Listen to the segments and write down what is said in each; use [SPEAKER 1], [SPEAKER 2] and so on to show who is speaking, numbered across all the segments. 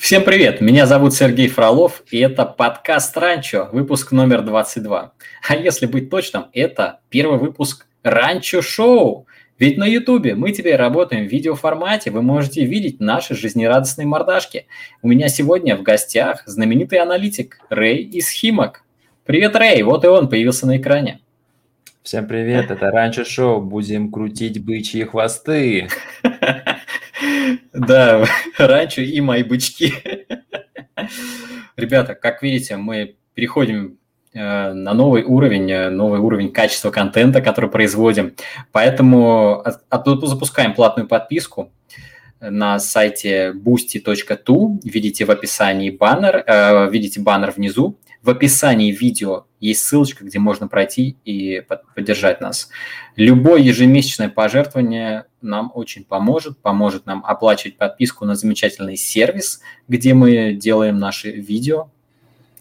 [SPEAKER 1] Всем привет, меня зовут Сергей Фролов, и это подкаст «Ранчо», выпуск номер 22. А если быть точным, это первый выпуск «Ранчо Шоу». Ведь на Ютубе мы теперь работаем в видеоформате, вы можете видеть наши жизнерадостные мордашки. У меня сегодня в гостях знаменитый аналитик Рэй из Химок. Привет, Рэй, вот и он появился на экране.
[SPEAKER 2] Всем привет, это Ранчо Шоу, будем крутить бычьи хвосты.
[SPEAKER 1] Да, ранчо и мои бычки. Ребята, как видите, мы переходим э, на новый уровень, э, новый уровень качества контента, который производим. Поэтому запускаем платную подписку на сайте boosty.tu. Видите в описании баннер, э, видите баннер внизу. В описании видео есть ссылочка, где можно пройти и поддержать нас. Любое ежемесячное пожертвование нам очень поможет, поможет нам оплачивать подписку на замечательный сервис, где мы делаем наши видео.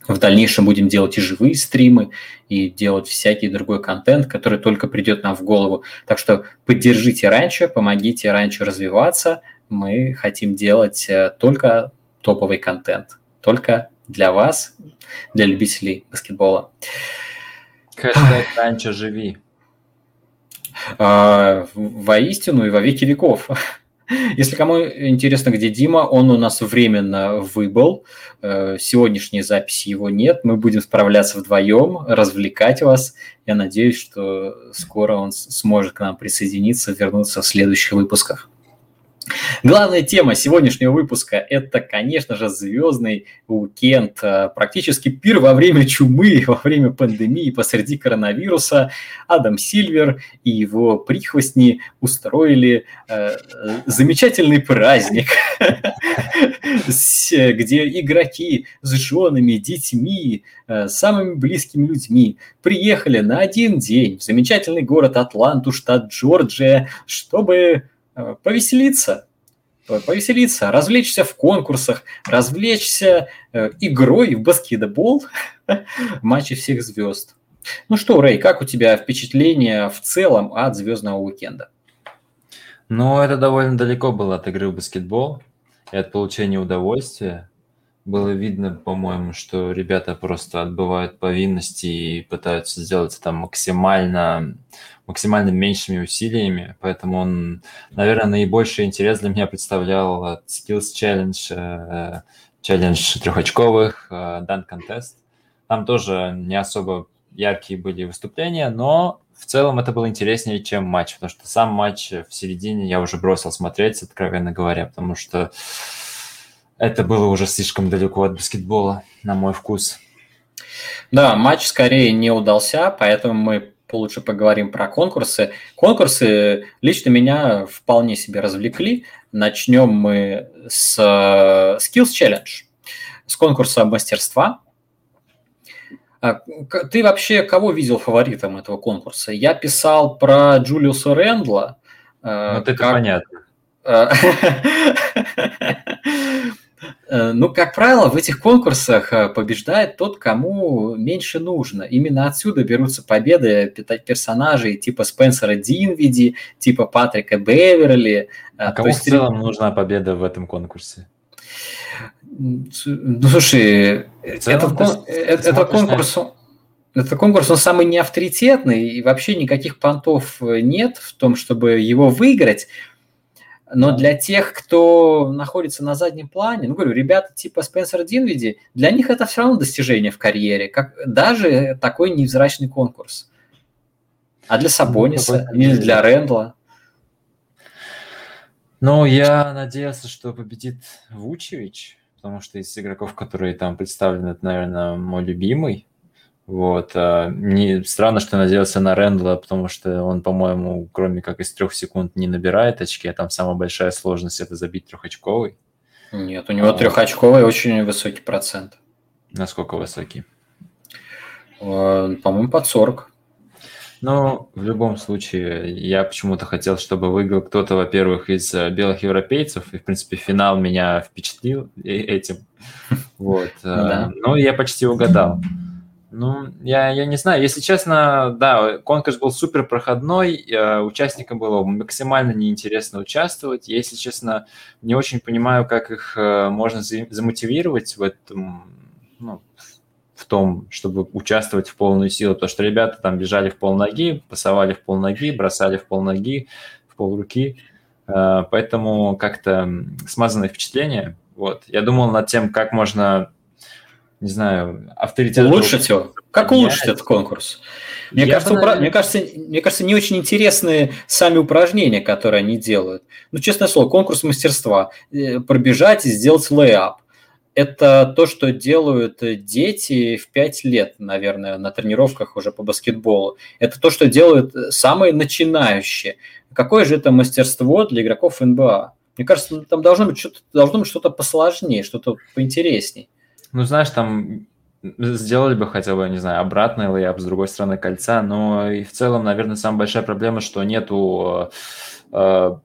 [SPEAKER 1] В дальнейшем будем делать и живые стримы, и делать всякий другой контент, который только придет нам в голову. Так что поддержите раньше, помогите раньше развиваться. Мы хотим делать э, только топовый контент, только для вас, для любителей баскетбола.
[SPEAKER 2] Хэштег раньше живи.
[SPEAKER 1] А, воистину и во веки веков. Если кому интересно, где Дима, он у нас временно выбыл. Э, сегодняшней записи его нет. Мы будем справляться вдвоем, развлекать вас. Я надеюсь, что скоро он сможет к нам присоединиться, вернуться в следующих выпусках. Главная тема сегодняшнего выпуска – это, конечно же, звездный уикенд. Э, практически пир во время чумы, во время пандемии, посреди коронавируса. Адам Сильвер и его прихвостни устроили э, замечательный праздник, где игроки с женами, детьми, э, самыми близкими людьми приехали на один день в замечательный город Атланту, штат Джорджия, чтобы Э, повеселиться, повеселиться, развлечься в конкурсах, развлечься э, игрой в баскетбол в матче всех звезд. Ну что, Рэй, как у тебя впечатление в целом от звездного уикенда?
[SPEAKER 2] Ну, это довольно далеко было от игры в баскетбол и от получения удовольствия. Было видно, по-моему, что ребята просто отбывают повинности и пытаются сделать это максимально максимально меньшими усилиями, поэтому он, наверное, наибольший интерес для меня представлял Skills Challenge, челлендж э, трехочковых, э, Dunk Contest. Там тоже не особо яркие были выступления, но в целом это было интереснее, чем матч, потому что сам матч в середине я уже бросил смотреть, откровенно говоря, потому что это было уже слишком далеко от баскетбола, на мой вкус.
[SPEAKER 1] Да, матч скорее не удался, поэтому мы лучше поговорим про конкурсы. Конкурсы лично меня вполне себе развлекли. Начнем мы с э, Skills Challenge, с конкурса мастерства. А, ты вообще кого видел фаворитом этого конкурса? Я писал про Джулиуса Рэндла.
[SPEAKER 2] Э, вот это как... понятно.
[SPEAKER 1] Э, ну, как правило, в этих конкурсах э, побеждает тот, кому меньше нужно. Именно отсюда берутся победы персонажей типа Спенсера Динвиди, типа Патрика Беверли.
[SPEAKER 2] Э, а кому есть... в целом нужна победа в этом конкурсе?
[SPEAKER 1] Ну, слушай, этот, кон... это конкурс... Этот конкурс, он самый неавторитетный, и вообще никаких понтов нет в том, чтобы его выиграть. Но для тех, кто находится на заднем плане, ну, говорю, ребята типа Спенсер Динвиди, для них это все равно достижение в карьере, как даже такой невзрачный конкурс. А для Сабониса ну, или для Рэндла?
[SPEAKER 2] Ну, я надеялся, что победит Вучевич, потому что из игроков, которые там представлены, это, наверное, мой любимый. Вот. А, не, странно, что надеялся на Рэндла, потому что он, по-моему, кроме как из трех секунд не набирает очки, а там самая большая сложность – это забить трехочковый.
[SPEAKER 1] Нет, у него а, трехочковый очень высокий процент.
[SPEAKER 2] Насколько высокий?
[SPEAKER 1] По-моему, под 40.
[SPEAKER 2] Ну, в любом случае, я почему-то хотел, чтобы выиграл кто-то, во-первых, из э, белых европейцев, и, в принципе, финал меня впечатлил этим. Вот. Э, ну, я почти угадал. Ну, я, я не знаю. Если честно, да, конкурс был супер проходной, э, участникам было максимально неинтересно участвовать. Если честно, не очень понимаю, как их э, можно замотивировать в этом, ну, в том, чтобы участвовать в полную силу, потому что ребята там бежали в полноги, пасовали в полноги, бросали в полноги, в полруки, э, поэтому как-то смазанное впечатление. Вот. Я думал над тем, как можно не знаю, авторитет...
[SPEAKER 1] Улучшить его? Как улучшить этот конкурс? Мне кажется, бы, упра... мне, кажется, мне кажется, не очень интересные сами упражнения, которые они делают. Ну, честное слово, конкурс мастерства. Э, пробежать и сделать лейап. Это то, что делают дети в 5 лет, наверное, на тренировках уже по баскетболу. Это то, что делают самые начинающие. Какое же это мастерство для игроков НБА? Мне кажется, там должно быть что-то, должно быть что-то посложнее, что-то поинтереснее.
[SPEAKER 2] Ну, знаешь, там сделали бы хотя бы, не знаю, обратный лейап с другой стороны кольца, но и в целом, наверное, самая большая проблема, что нету э,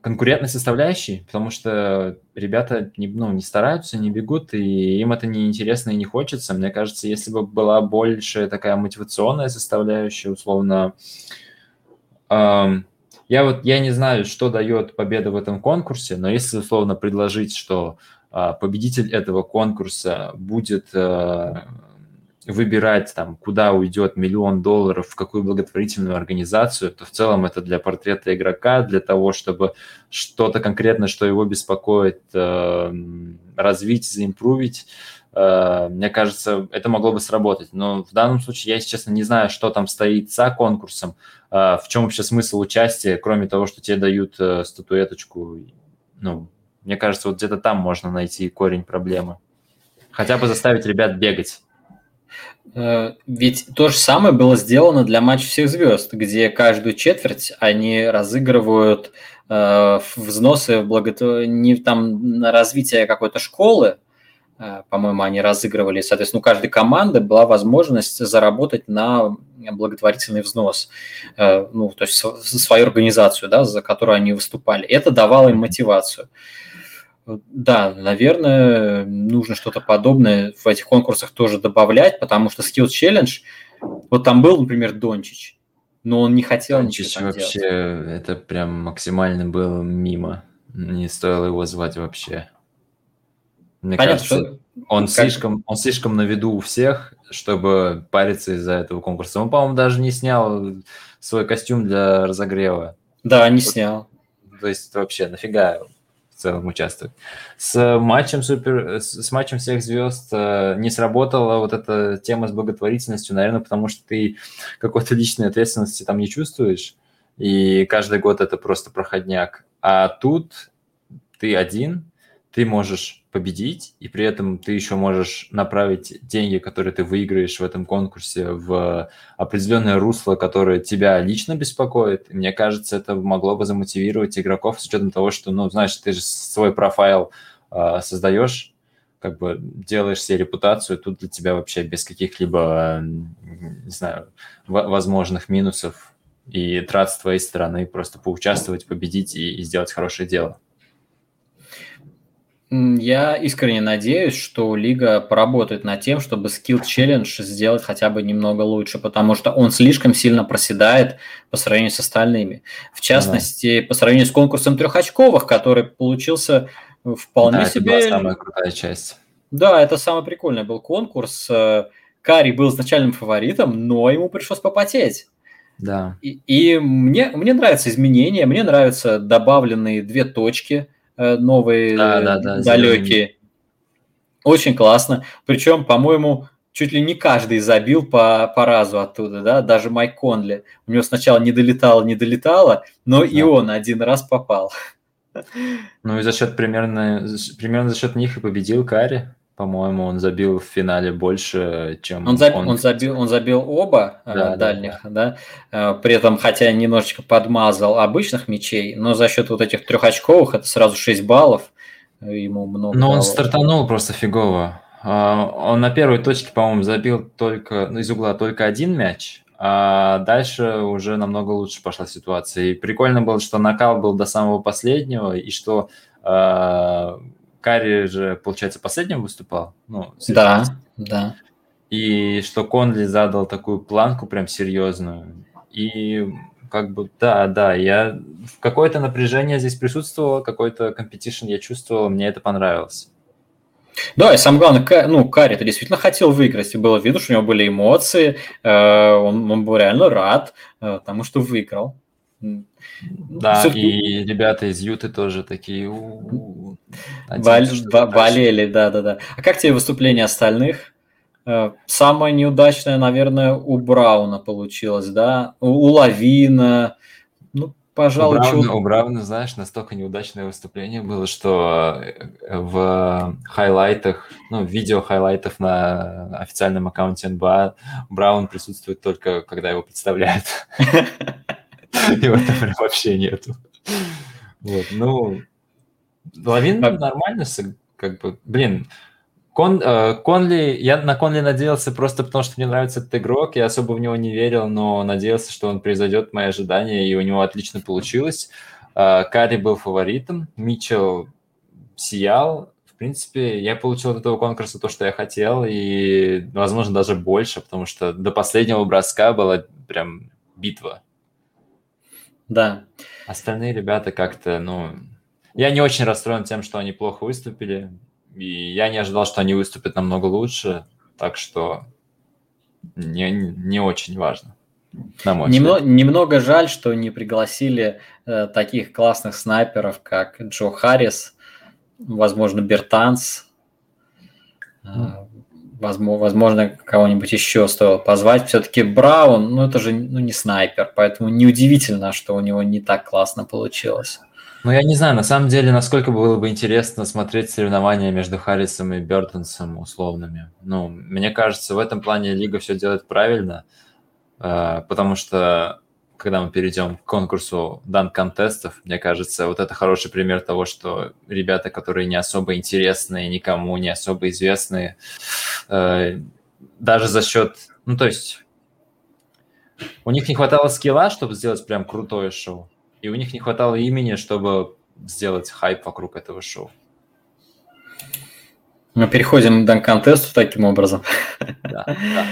[SPEAKER 2] конкурентной составляющей, потому что ребята не, ну, не стараются, не бегут, и им это не интересно и не хочется. Мне кажется, если бы была больше такая мотивационная составляющая, условно, э, я вот я не знаю, что дает победа в этом конкурсе, но если условно предложить, что победитель этого конкурса будет э, выбирать, там, куда уйдет миллион долларов, в какую благотворительную организацию, то в целом это для портрета игрока, для того, чтобы что-то конкретно, что его беспокоит, э, развить, заимпровить. Э, мне кажется, это могло бы сработать. Но в данном случае я, если честно, не знаю, что там стоит за конкурсом, в чем вообще смысл участия, кроме того, что тебе дают статуэточку, ну, мне кажется, вот где-то там можно найти корень проблемы. Хотя бы заставить ребят бегать.
[SPEAKER 1] Э, ведь то же самое было сделано для матча всех звезд, где каждую четверть они разыгрывают э, взносы в благо... не там на развитие какой-то школы, э, по-моему, они разыгрывали. Соответственно, у каждой команды была возможность заработать на благотворительный взнос, ну, то есть свою организацию, да, за которую они выступали. Это давало им мотивацию. Да, наверное, нужно что-то подобное в этих конкурсах тоже добавлять, потому что Skills Challenge, вот там был, например, Дончич, но он не хотел
[SPEAKER 2] Дончич ничего вообще, делать. это прям максимально было мимо. Не стоило его звать вообще. Мне Понятно, кажется, что... он, как... слишком, он слишком на виду у всех, чтобы париться из-за этого конкурса. Он, по-моему, даже не снял свой костюм для разогрева.
[SPEAKER 1] Да, не снял.
[SPEAKER 2] То есть вообще нафига целом участвовать. С матчем супер, с матчем всех звезд э, не сработала вот эта тема с благотворительностью, наверное, потому что ты какой-то личной ответственности там не чувствуешь, и каждый год это просто проходняк. А тут ты один, ты можешь победить, и при этом ты еще можешь направить деньги, которые ты выиграешь в этом конкурсе, в определенное русло, которое тебя лично беспокоит. Мне кажется, это могло бы замотивировать игроков с учетом того, что, ну, знаешь, ты же свой профайл э, создаешь, как бы делаешь себе репутацию, тут для тебя вообще без каких-либо, не знаю, возможных минусов и трат с твоей стороны просто поучаствовать, победить и, и сделать хорошее дело.
[SPEAKER 1] Я искренне надеюсь, что Лига поработает над тем, чтобы Skill Challenge сделать хотя бы немного лучше, потому что он слишком сильно проседает по сравнению с остальными. В частности, ага. по сравнению с конкурсом трехочковых, который получился вполне да, себе...
[SPEAKER 2] Это была самая крутая часть.
[SPEAKER 1] Да, это самый прикольный был конкурс. Э, Кари был изначальным фаворитом, но ему пришлось попотеть.
[SPEAKER 2] Да.
[SPEAKER 1] И, и мне, мне нравятся изменения, мне нравятся добавленные две точки – Э, новые да, да, да, далекие. Очень классно. Причем, по-моему, чуть ли не каждый забил по, по разу оттуда, да, даже Майк Конли. У него сначала не долетало, не долетало, но да. и он один раз попал.
[SPEAKER 2] Ну и за счет примерно, примерно за счет них и победил Кари. По-моему, он забил в финале больше, чем
[SPEAKER 1] он, заб... он... он забил. Он забил оба э, да, дальних, да, да. Э, при этом, хотя немножечко подмазал обычных мячей, но за счет вот этих трехочковых это сразу 6 баллов. Ему много.
[SPEAKER 2] Но он стартанул просто фигово. А, он на первой точке, по-моему, забил только ну, из угла только один мяч, а дальше уже намного лучше пошла ситуация. И прикольно было, что накал был до самого последнего, и что Карри же, получается, последним выступал. Ну,
[SPEAKER 1] да, да.
[SPEAKER 2] и что Конли задал такую планку прям серьезную. И как бы, да, да, я... Какое-то напряжение здесь присутствовало, какой-то competition я чувствовал, мне это понравилось.
[SPEAKER 1] Да, и самое главное, ну, Карри это действительно хотел выиграть, и было видно, что у него были эмоции, э, он, он был реально рад э, тому, что выиграл.
[SPEAKER 2] Да, и ребята из Юты тоже такие
[SPEAKER 1] болели, да, да, да. А как тебе выступление остальных? Э, самое неудачное, наверное, у Брауна получилось, да? У Лавина, ну, пожалуй,
[SPEAKER 2] у Брауна, чего... у Брауна, знаешь, настолько неудачное выступление было, что э, в хайлайтах, ну, видео хайлайтов на официальном аккаунте НБА Браун присутствует только, когда его представляют. Его там вообще нету. Вот, ну, Лавин нормально, как бы, блин, Кон, э, Конли, я на Конли надеялся просто потому, что мне нравится этот игрок, я особо в него не верил, но надеялся, что он произойдет мои ожидания, и у него отлично получилось. Э, Карри был фаворитом, Митчелл сиял, в принципе, я получил от этого конкурса то, что я хотел, и, возможно, даже больше, потому что до последнего броска была прям битва.
[SPEAKER 1] Да.
[SPEAKER 2] Остальные ребята как-то, ну... Я не очень расстроен тем, что они плохо выступили, и я не ожидал, что они выступят намного лучше, так что не, не очень важно.
[SPEAKER 1] На мой Немного, немного жаль, что не пригласили э, таких классных снайперов, как Джо Харрис, возможно, Бертанс. Э, возможно, кого-нибудь еще стоило позвать. Все-таки Браун, ну это же ну, не снайпер, поэтому неудивительно, что у него не так классно получилось.
[SPEAKER 2] Ну, я не знаю, на самом деле, насколько было бы интересно смотреть соревнования между Харрисом и Бертонсом условными. Ну, мне кажется, в этом плане Лига все делает правильно, э, потому что когда мы перейдем к конкурсу дан-контестов, мне кажется, вот это хороший пример того, что ребята, которые не особо интересные, никому не особо известные, э, даже за счет, ну то есть у них не хватало скилла, чтобы сделать прям крутое шоу, и у них не хватало имени, чтобы сделать хайп вокруг этого шоу.
[SPEAKER 1] Мы переходим к дан-контесту таким образом. Да, да.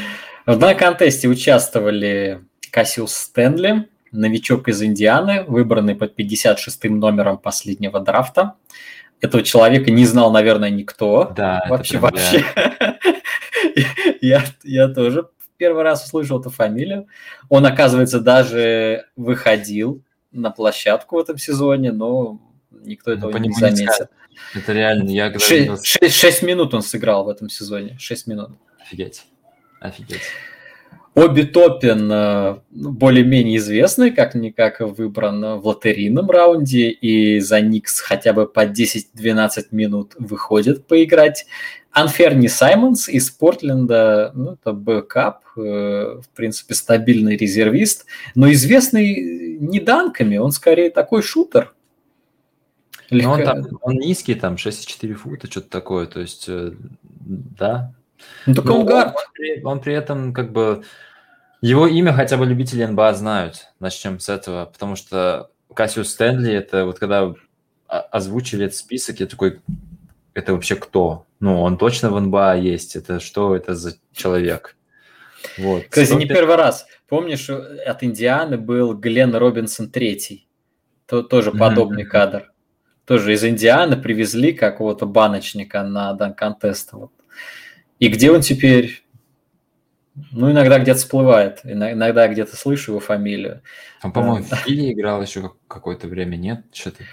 [SPEAKER 1] В дан-контесте участвовали Кассиус Стэнли, новичок из Индианы, выбранный под 56-м номером последнего драфта. Этого человека не знал, наверное, никто.
[SPEAKER 2] Да,
[SPEAKER 1] вообще, вообще. я, я тоже первый раз услышал эту фамилию. Он, оказывается, даже выходил на площадку в этом сезоне, но никто этого ну, не заметил.
[SPEAKER 2] Это реально, я
[SPEAKER 1] когда 6, 6, 6 минут он сыграл в этом сезоне, 6 минут.
[SPEAKER 2] Офигеть, офигеть.
[SPEAKER 1] Оби Топин э, ну, более-менее известный, как-никак выбран в лотерейном раунде, и за Никс хотя бы по 10-12 минут выходит поиграть. Анферни Саймонс из Портленда, ну, это backup, э, в принципе, стабильный резервист, но известный не данками, он скорее такой шутер.
[SPEAKER 2] Легко... он, там, он низкий, там 6,4 фута, что-то такое, то есть, э, да.
[SPEAKER 1] Ну, так он гард.
[SPEAKER 2] Он, он при этом как бы его имя хотя бы любители НБА знают. Начнем с этого, потому что Кассиус Стэнли, это вот когда озвучили этот список, я такой, это вообще кто? Ну, он точно в НБА есть. Это что это за человек?
[SPEAKER 1] Вот. Кстати, не первый раз. Помнишь, от Индианы был Глен Робинсон третий. То, тоже подобный mm-hmm. кадр. Тоже из Индианы привезли какого-то баночника на дан-контест. Вот. И где он теперь? Ну, иногда где-то всплывает, иногда где-то слышу его фамилию.
[SPEAKER 2] Он, по-моему, в Филе играл еще какое-то время, нет? Что-то.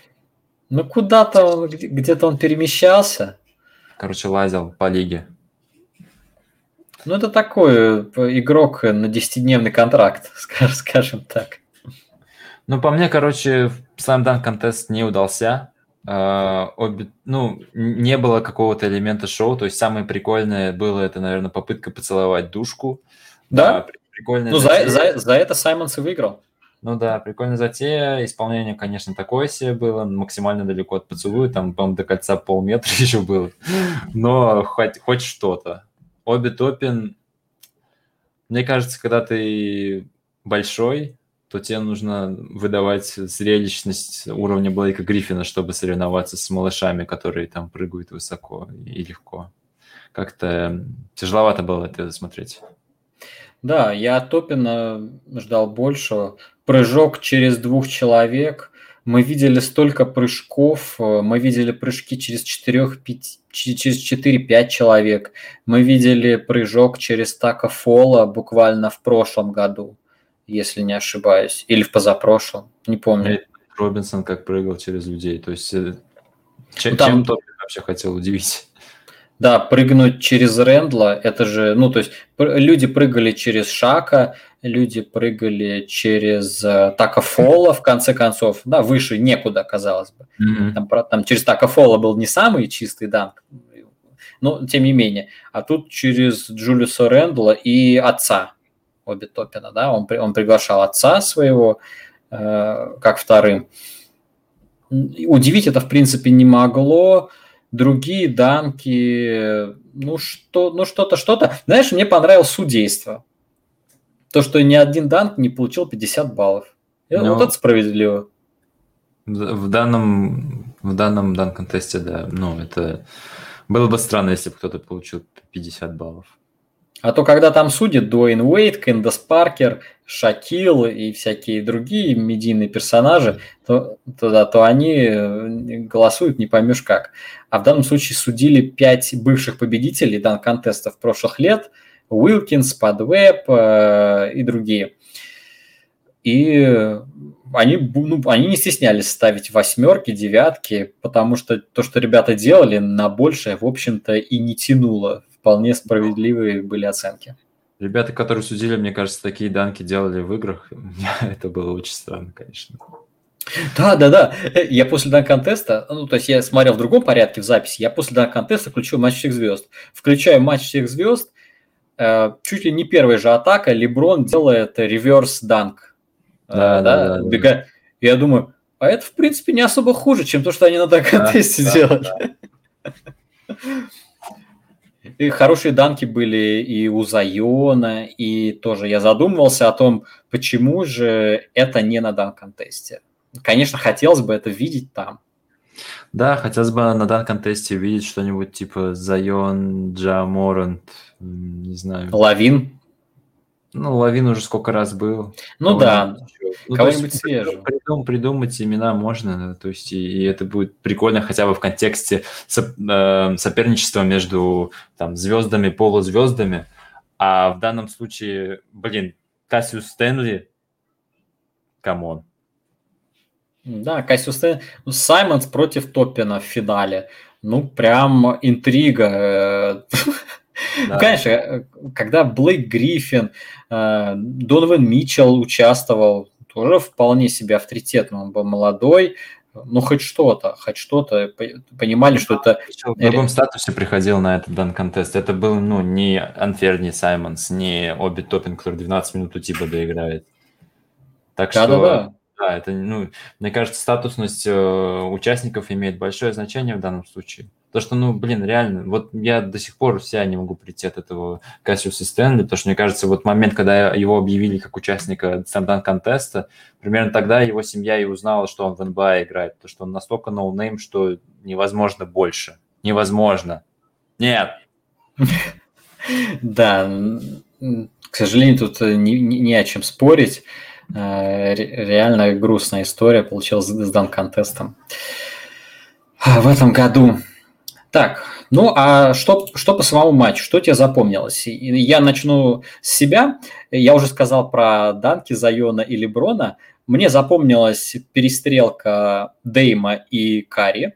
[SPEAKER 1] Ну, куда-то где-то он перемещался.
[SPEAKER 2] Короче, лазил по лиге.
[SPEAKER 1] Ну, это такой э, игрок на 10-дневный контракт, скажем так.
[SPEAKER 2] Ну, по мне, короче, сам дан контест не удался. Uh, обе, ну, не было какого-то элемента шоу, то есть самое прикольное было это, наверное, попытка поцеловать душку.
[SPEAKER 1] Да? Uh, прикольная ну, за, за, за это Саймонс и выиграл.
[SPEAKER 2] Ну да, прикольная затея. Исполнение, конечно, такое себе было, максимально далеко от поцелуя, там, по-моему, до кольца полметра еще было. Но хоть, хоть что-то. Обе Топин, мне кажется, когда ты большой, то тебе нужно выдавать зрелищность уровня Блейка Гриффина, чтобы соревноваться с малышами, которые там прыгают высоко и легко. как-то тяжеловато было это смотреть.
[SPEAKER 1] Да, я от Топина ждал большего. Прыжок через двух человек. Мы видели столько прыжков. Мы видели прыжки через 4, 5, через 4-5 человек. Мы видели прыжок через Така Фола буквально в прошлом году, если не ошибаюсь. Или в позапрошлом, не помню.
[SPEAKER 2] Робинсон как прыгал через людей. То есть э, чем, ну, там... чем Топин вообще хотел удивить?
[SPEAKER 1] Да, прыгнуть через Рэндла, это же, ну, то есть люди прыгали через Шака, люди прыгали через э, Така Фола, в конце концов, да, выше некуда, казалось бы. Mm-hmm. Там, там через Така Фола был не самый чистый данк, но тем не менее. А тут через Джулиуса Рэндла и отца Оби Топина, да, он, он приглашал отца своего э, как вторым. Удивить это, в принципе, не могло другие данки, ну что, ну что-то, что-то. Знаешь, мне понравилось судейство. То, что ни один данк не получил 50 баллов. Но ну, вот это справедливо.
[SPEAKER 2] В данном, в данном дан-контесте, да, ну, это было бы странно, если бы кто-то получил 50 баллов.
[SPEAKER 1] А то, когда там судят Дуэйн Уэйт, Кендас Паркер, Шакил и всякие другие медийные персонажи, то, то, да, то они э, голосуют не поймешь как. А в данном случае судили пять бывших победителей дан контестов прошлых лет, Уилкинс, Падвеб э, и другие. И они, ну, они не стеснялись ставить восьмерки, девятки, потому что то, что ребята делали, на большее, в общем-то, и не тянуло вполне справедливые были оценки.
[SPEAKER 2] Ребята, которые судили, мне кажется, такие данки делали в играх. Это было очень странно, конечно.
[SPEAKER 1] Да, да, да. Я после дан-контеста, ну, то есть я смотрел в другом порядке в записи, я после дан-контеста включил матч всех звезд. Включаю матч всех звезд, э, чуть ли не первая же атака, Леброн делает реверс-данк. Да, э, да, да, да, да. Я думаю, а это, в принципе, не особо хуже, чем то, что они на дан-контесте да, делали. Да, да. И хорошие данки были и у Зайона, и тоже я задумывался о том, почему же это не на дан-контесте. Конечно, хотелось бы это видеть там.
[SPEAKER 2] Да, хотелось бы на дан-контесте видеть что-нибудь типа Зайон, Джа Морант, не знаю.
[SPEAKER 1] Лавин.
[SPEAKER 2] Ну, Лавин уже сколько раз был.
[SPEAKER 1] Ну да, ну, кого-нибудь свежего.
[SPEAKER 2] Придум, придумать имена можно, то есть и, и это будет прикольно хотя бы в контексте со, э, соперничества между там звездами, полузвездами. А в данном случае, блин, Кассиус Стэнли, come on.
[SPEAKER 1] Да, Кассиус Стэнли, ну, Саймонс против Топпина в финале. Ну, прям интрига. Да. Конечно, э, когда Блейк Гриффин, э, Донован Митчелл участвовал, тоже вполне себе авторитетно, он был молодой, ну, хоть что-то, хоть что-то, понимали, что это...
[SPEAKER 2] В другом статусе приходил на этот dunk contest. Это был, ну, не Анферни Саймонс, не Оби Топпин, который 12 минут у Тиба доиграет. Так да, что... Да, да. Да, это, ну, мне кажется, статусность э, участников имеет большое значение в данном случае. То, что, ну, блин, реально, вот я до сих пор в себя не могу прийти от этого Кассиуса Стэнли, потому что, мне кажется, вот момент, когда его объявили как участника slam dunk contest а, примерно тогда его семья и узнала, что он в НБА играет, потому что он настолько no-name, что невозможно больше. Невозможно. Нет.
[SPEAKER 1] Да, к сожалению, тут не, не, не о чем спорить. Э, реально грустная история получилась с дан контестом в этом году. Так, ну а что, что по самому матчу? Что тебе запомнилось? Я начну с себя. Я уже сказал про Данки, Зайона и Леброна. Мне запомнилась перестрелка Дейма и Кари.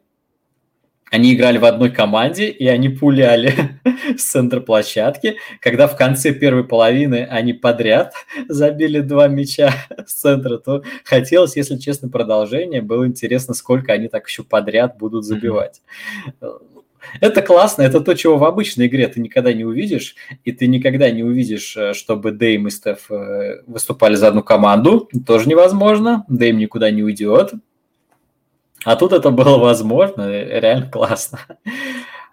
[SPEAKER 1] Они играли в одной команде, и они пуляли с центра площадки. Когда в конце первой половины они подряд забили два мяча с центра, то хотелось, если честно, продолжение. Было интересно, сколько они так еще подряд будут забивать. Это классно, это то, чего в обычной игре ты никогда не увидишь, и ты никогда не увидишь, э, чтобы Дэйм и Стеф э, выступали за одну команду, тоже невозможно, Дэйм никуда не уйдет. А тут это было возможно, э, реально классно.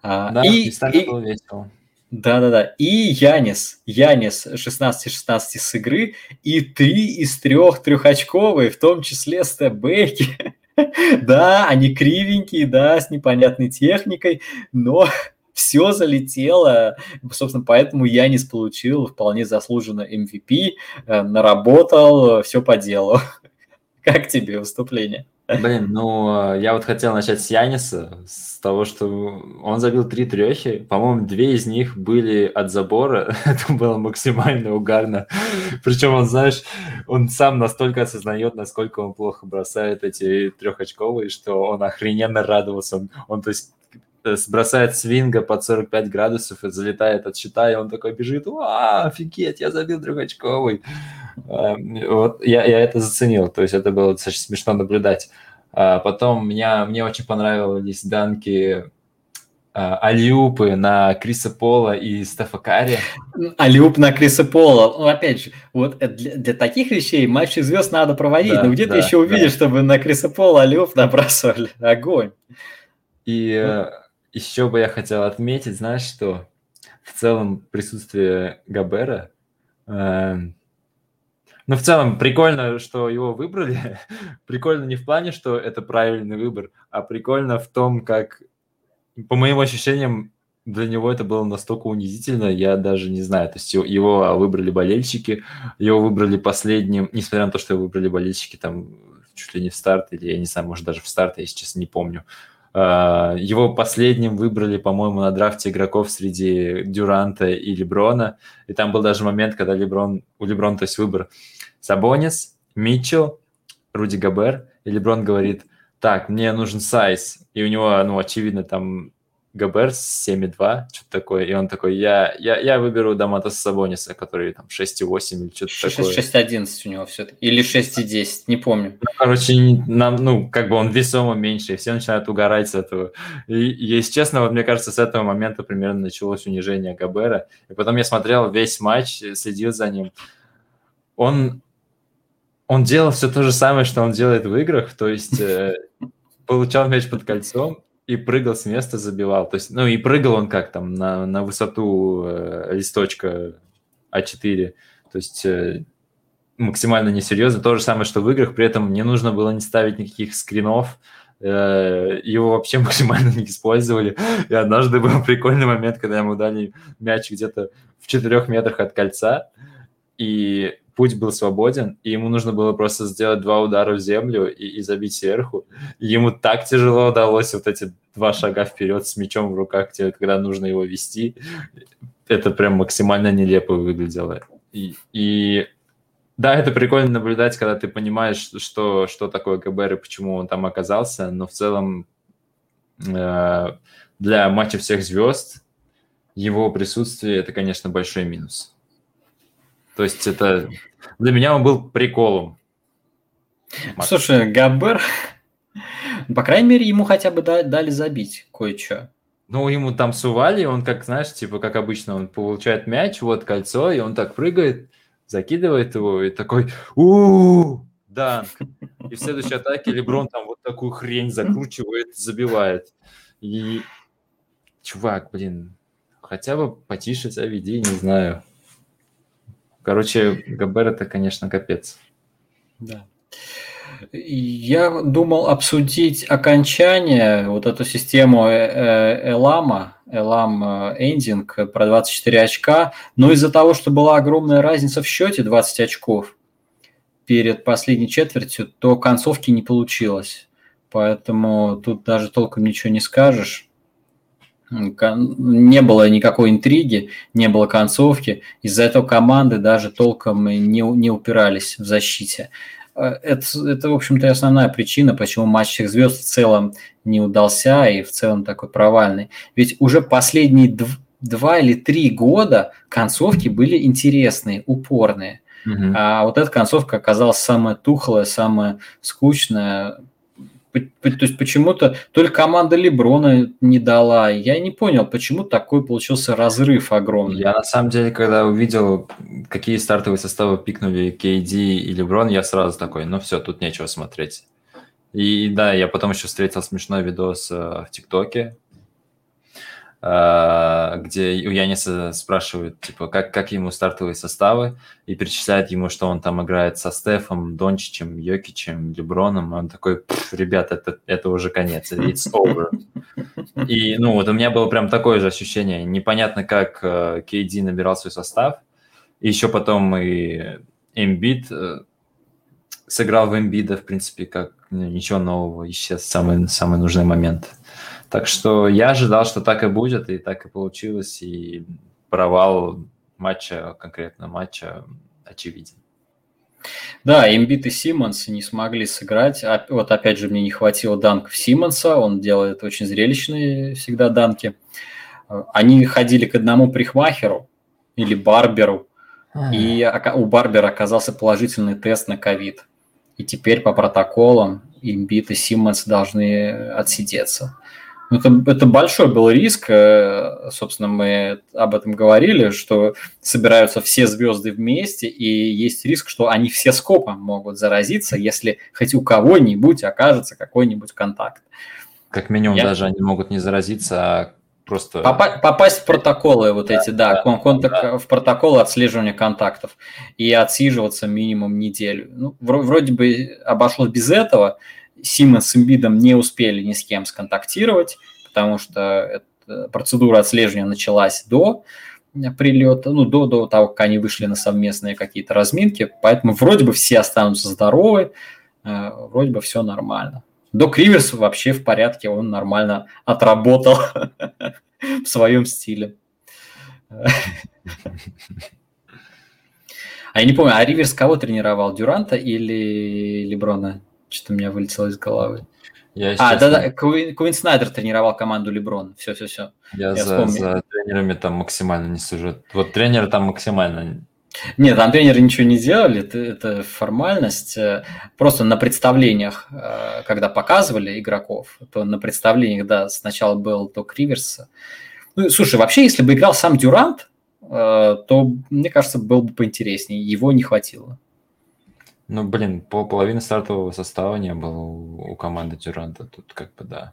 [SPEAKER 2] А, да, и, и, было весело.
[SPEAKER 1] Да-да-да. И Янис. Янис 16-16 с игры. И три из трех трехочковые, в том числе степ-бэки. Да, они кривенькие, да, с непонятной техникой, но все залетело. Собственно, поэтому Янис получил вполне заслуженно MVP, э, наработал, все по делу. Как тебе выступление?
[SPEAKER 2] Блин, ну, я вот хотел начать с Яниса, с того, что он забил три трехи. По-моему, две из них были от забора. Это было максимально угарно. Причем он, знаешь, он сам настолько осознает, насколько он плохо бросает эти трехочковые, что он охрененно радовался. Он, он то есть бросает свинга под 45 градусов и залетает от щита, и он такой бежит, а, офигеть, я забил трехочковый. Вот я, я это заценил, то есть это было достаточно смешно наблюдать. А потом меня, мне очень понравились данки а, Алиупы на Криса Пола и Стефа Карри.
[SPEAKER 1] Алиуп на Криса Пола. Ну, опять же, вот для, для таких вещей матчи звезд надо проводить. Да, Но где да, ты еще увидишь, да. чтобы на Криса Пола Алиуп набрасывали? Огонь.
[SPEAKER 2] И ну. Еще бы я хотел отметить, знаешь, что в целом присутствие Габера э, ну, в целом, прикольно, что его выбрали. прикольно не в плане, что это правильный выбор, а прикольно в том, как, по моим ощущениям, для него это было настолько унизительно, я даже не знаю. То есть его выбрали болельщики, его выбрали последним, несмотря на то, что его выбрали болельщики там чуть ли не в старт, или я не знаю, может даже в старт, я сейчас не помню. А, его последним выбрали, по-моему, на драфте игроков среди Дюранта и Леброна. И там был даже момент, когда Леброн, у Леброна, то есть выбор Сабонис, Митчелл, Руди Габер. И Леброн говорит, так, мне нужен сайз. И у него, ну, очевидно, там Габер с 7,2, что-то такое. И он такой, я, я, я выберу Даматоса Сабониса, который там 6,8 или что-то такое.
[SPEAKER 1] 6,11 у него все-таки. Или 6,10, не помню.
[SPEAKER 2] Ну, короче, нам, ну, как бы он весомо меньше, и все начинают угорать с этого. И, если честно, вот мне кажется, с этого момента примерно началось унижение Габера. И потом я смотрел весь матч, следил за ним. Он он делал все то же самое, что он делает в играх, то есть э, получал мяч под кольцом и прыгал с места, забивал. То есть, ну и прыгал он как там на, на высоту э, листочка А4, то есть э, максимально несерьезно. То же самое, что в играх, при этом не нужно было не ставить никаких скринов, э, его вообще максимально не использовали. И однажды был прикольный момент, когда ему дали мяч где-то в четырех метрах от кольца, и путь был свободен, и ему нужно было просто сделать два удара в землю и, и забить сверху. И ему так тяжело удалось вот эти два шага вперед с мячом в руках, когда нужно его вести. Это прям максимально нелепо выглядело. И, и да, это прикольно наблюдать, когда ты понимаешь, что, что такое КБР и почему он там оказался, но в целом э, для матча всех звезд его присутствие – это, конечно, большой минус. То есть это для меня он был приколом.
[SPEAKER 1] Слушай, Габер, по крайней мере, ему хотя бы дали забить кое-что.
[SPEAKER 2] Ну, ему там сували, он как, знаешь, типа, как обычно, он получает мяч, вот кольцо, и он так прыгает, закидывает его, и такой, у данк. И в следующей атаке Леброн там вот такую хрень закручивает, забивает. И, чувак, блин, хотя бы потише себя веди, не знаю. Короче, ГБР это, конечно, капец.
[SPEAKER 1] Да. Я думал обсудить окончание, вот эту систему Элама, Элам Эндинг про 24 очка, но из-за того, что была огромная разница в счете, 20 очков перед последней четвертью, то концовки не получилось. Поэтому тут даже толком ничего не скажешь не было никакой интриги, не было концовки. Из-за этого команды даже толком не, не упирались в защите. Э, это, это, в общем-то, основная причина, почему матч всех звезд в целом не удался и в целом такой провальный. Ведь уже последние дв- два или три года концовки были интересные, упорные. Угу. А вот эта концовка оказалась самая тухлая, самая скучная, то есть почему-то только команда Леброна не дала. Я не понял, почему такой получился разрыв огромный.
[SPEAKER 2] Я на самом деле, когда увидел, какие стартовые составы пикнули KD и Леброн, я сразу такой, ну все, тут нечего смотреть. И да, я потом еще встретил смешной видос э, в ТикТоке. А, где у Яниса спрашивают, типа, как, как ему стартовые составы, и перечисляют ему, что он там играет со Стефом, Дончичем, Йокичем, Леброном, он такой, ребят, это, это уже конец, it's over. И, ну, вот у меня было прям такое же ощущение, непонятно, как uh, э, KD набирал свой состав, и еще потом и Эмбит uh, сыграл в Эмбида, в принципе, как ну, ничего нового, исчез самый, самый нужный момент. Так что я ожидал, что так и будет, и так и получилось, и провал матча, конкретно матча, очевиден.
[SPEAKER 1] Да, Эмбит и Симмонс не смогли сыграть. Вот опять же, мне не хватило данков Симмонса, он делает очень зрелищные всегда данки. Они ходили к одному прихмахеру или барберу, и у барбера оказался положительный тест на ковид. И теперь по протоколам Эмбит и Симмонс должны отсидеться. Это, это большой был риск, э, собственно, мы об этом говорили, что собираются все звезды вместе, и есть риск, что они все скопом могут заразиться, если хоть у кого-нибудь окажется какой-нибудь контакт.
[SPEAKER 2] Как минимум, Я... даже они могут не заразиться, а просто...
[SPEAKER 1] Попа- попасть в протоколы вот да, эти, да, да, контакт, да, в протоколы отслеживания контактов и отсиживаться минимум неделю. Ну, вроде бы обошлось без этого, Симмонс с Эмбидом не успели ни с кем сконтактировать, потому что процедура отслеживания началась до прилета, ну, до, до того, как они вышли на совместные какие-то разминки, поэтому вроде бы все останутся здоровы, э, вроде бы все нормально. До Криверс вообще в порядке, он нормально отработал в своем стиле. А я не помню, а Риверс кого тренировал, Дюранта или Леброна? Что-то у меня вылетело из головы. Я а, да-да, Куин, Куин Снайдер тренировал команду Леброн. Все-все-все.
[SPEAKER 2] Я, Я за, за тренерами там максимально не сужу. Вот тренеры там максимально
[SPEAKER 1] нет, там тренеры ничего не делали, это, это формальность. Просто на представлениях, э, когда показывали игроков, то на представлениях, да, сначала был Док Риверс. Ну, слушай, вообще, если бы играл сам Дюрант, э, то, мне кажется, было бы поинтереснее. Его не хватило.
[SPEAKER 2] Ну, блин, по половине стартового состава не было у, у команды Дюранта. Тут как бы да.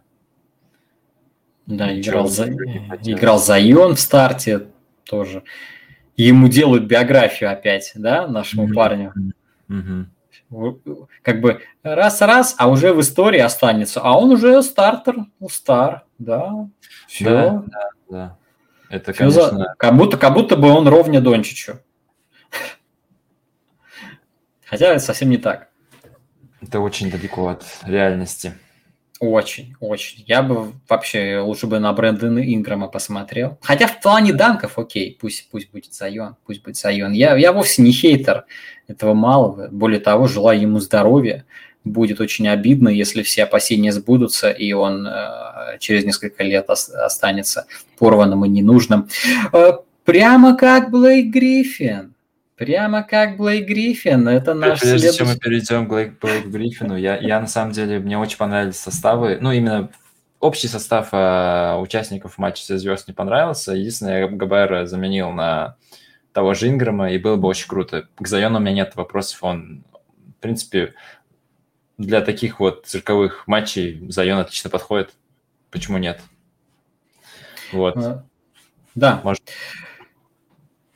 [SPEAKER 1] Да, играл, за... играл Зайон в старте тоже. И ему делают биографию опять, да, нашему mm-hmm. парню. Mm-hmm. Как бы раз-раз, а уже в истории останется. А он уже стартер, ну, стар, да. Все. Да, да, да. Это, Все конечно... За... Как, будто, как будто бы он ровня Дончичу. Хотя это совсем не так.
[SPEAKER 2] Это очень далеко от реальности.
[SPEAKER 1] Очень, очень. Я бы вообще лучше бы на Брэндона Инграма посмотрел. Хотя в плане данков, окей, пусть, пусть будет Сайон, пусть будет Сайон. Я, я вовсе не хейтер этого малого. Более того, желаю ему здоровья. Будет очень обидно, если все опасения сбудутся, и он э, через несколько лет останется порванным и ненужным. Э, прямо как Блейк Гриффин. Прямо как Блейк Гриффин, это наш
[SPEAKER 2] Прежде следующий... чем мы перейдем к Блейк, Блейк Гриффину, я, я на самом деле, мне очень понравились составы, ну, именно общий состав э, участников матча «Все звезд» не понравился. Единственное, я ГБР заменил на того же Инграма, и было бы очень круто. К Зайону у меня нет вопросов, он, в принципе, для таких вот цирковых матчей Зайон отлично подходит. Почему нет?
[SPEAKER 1] Вот. А, да. Может...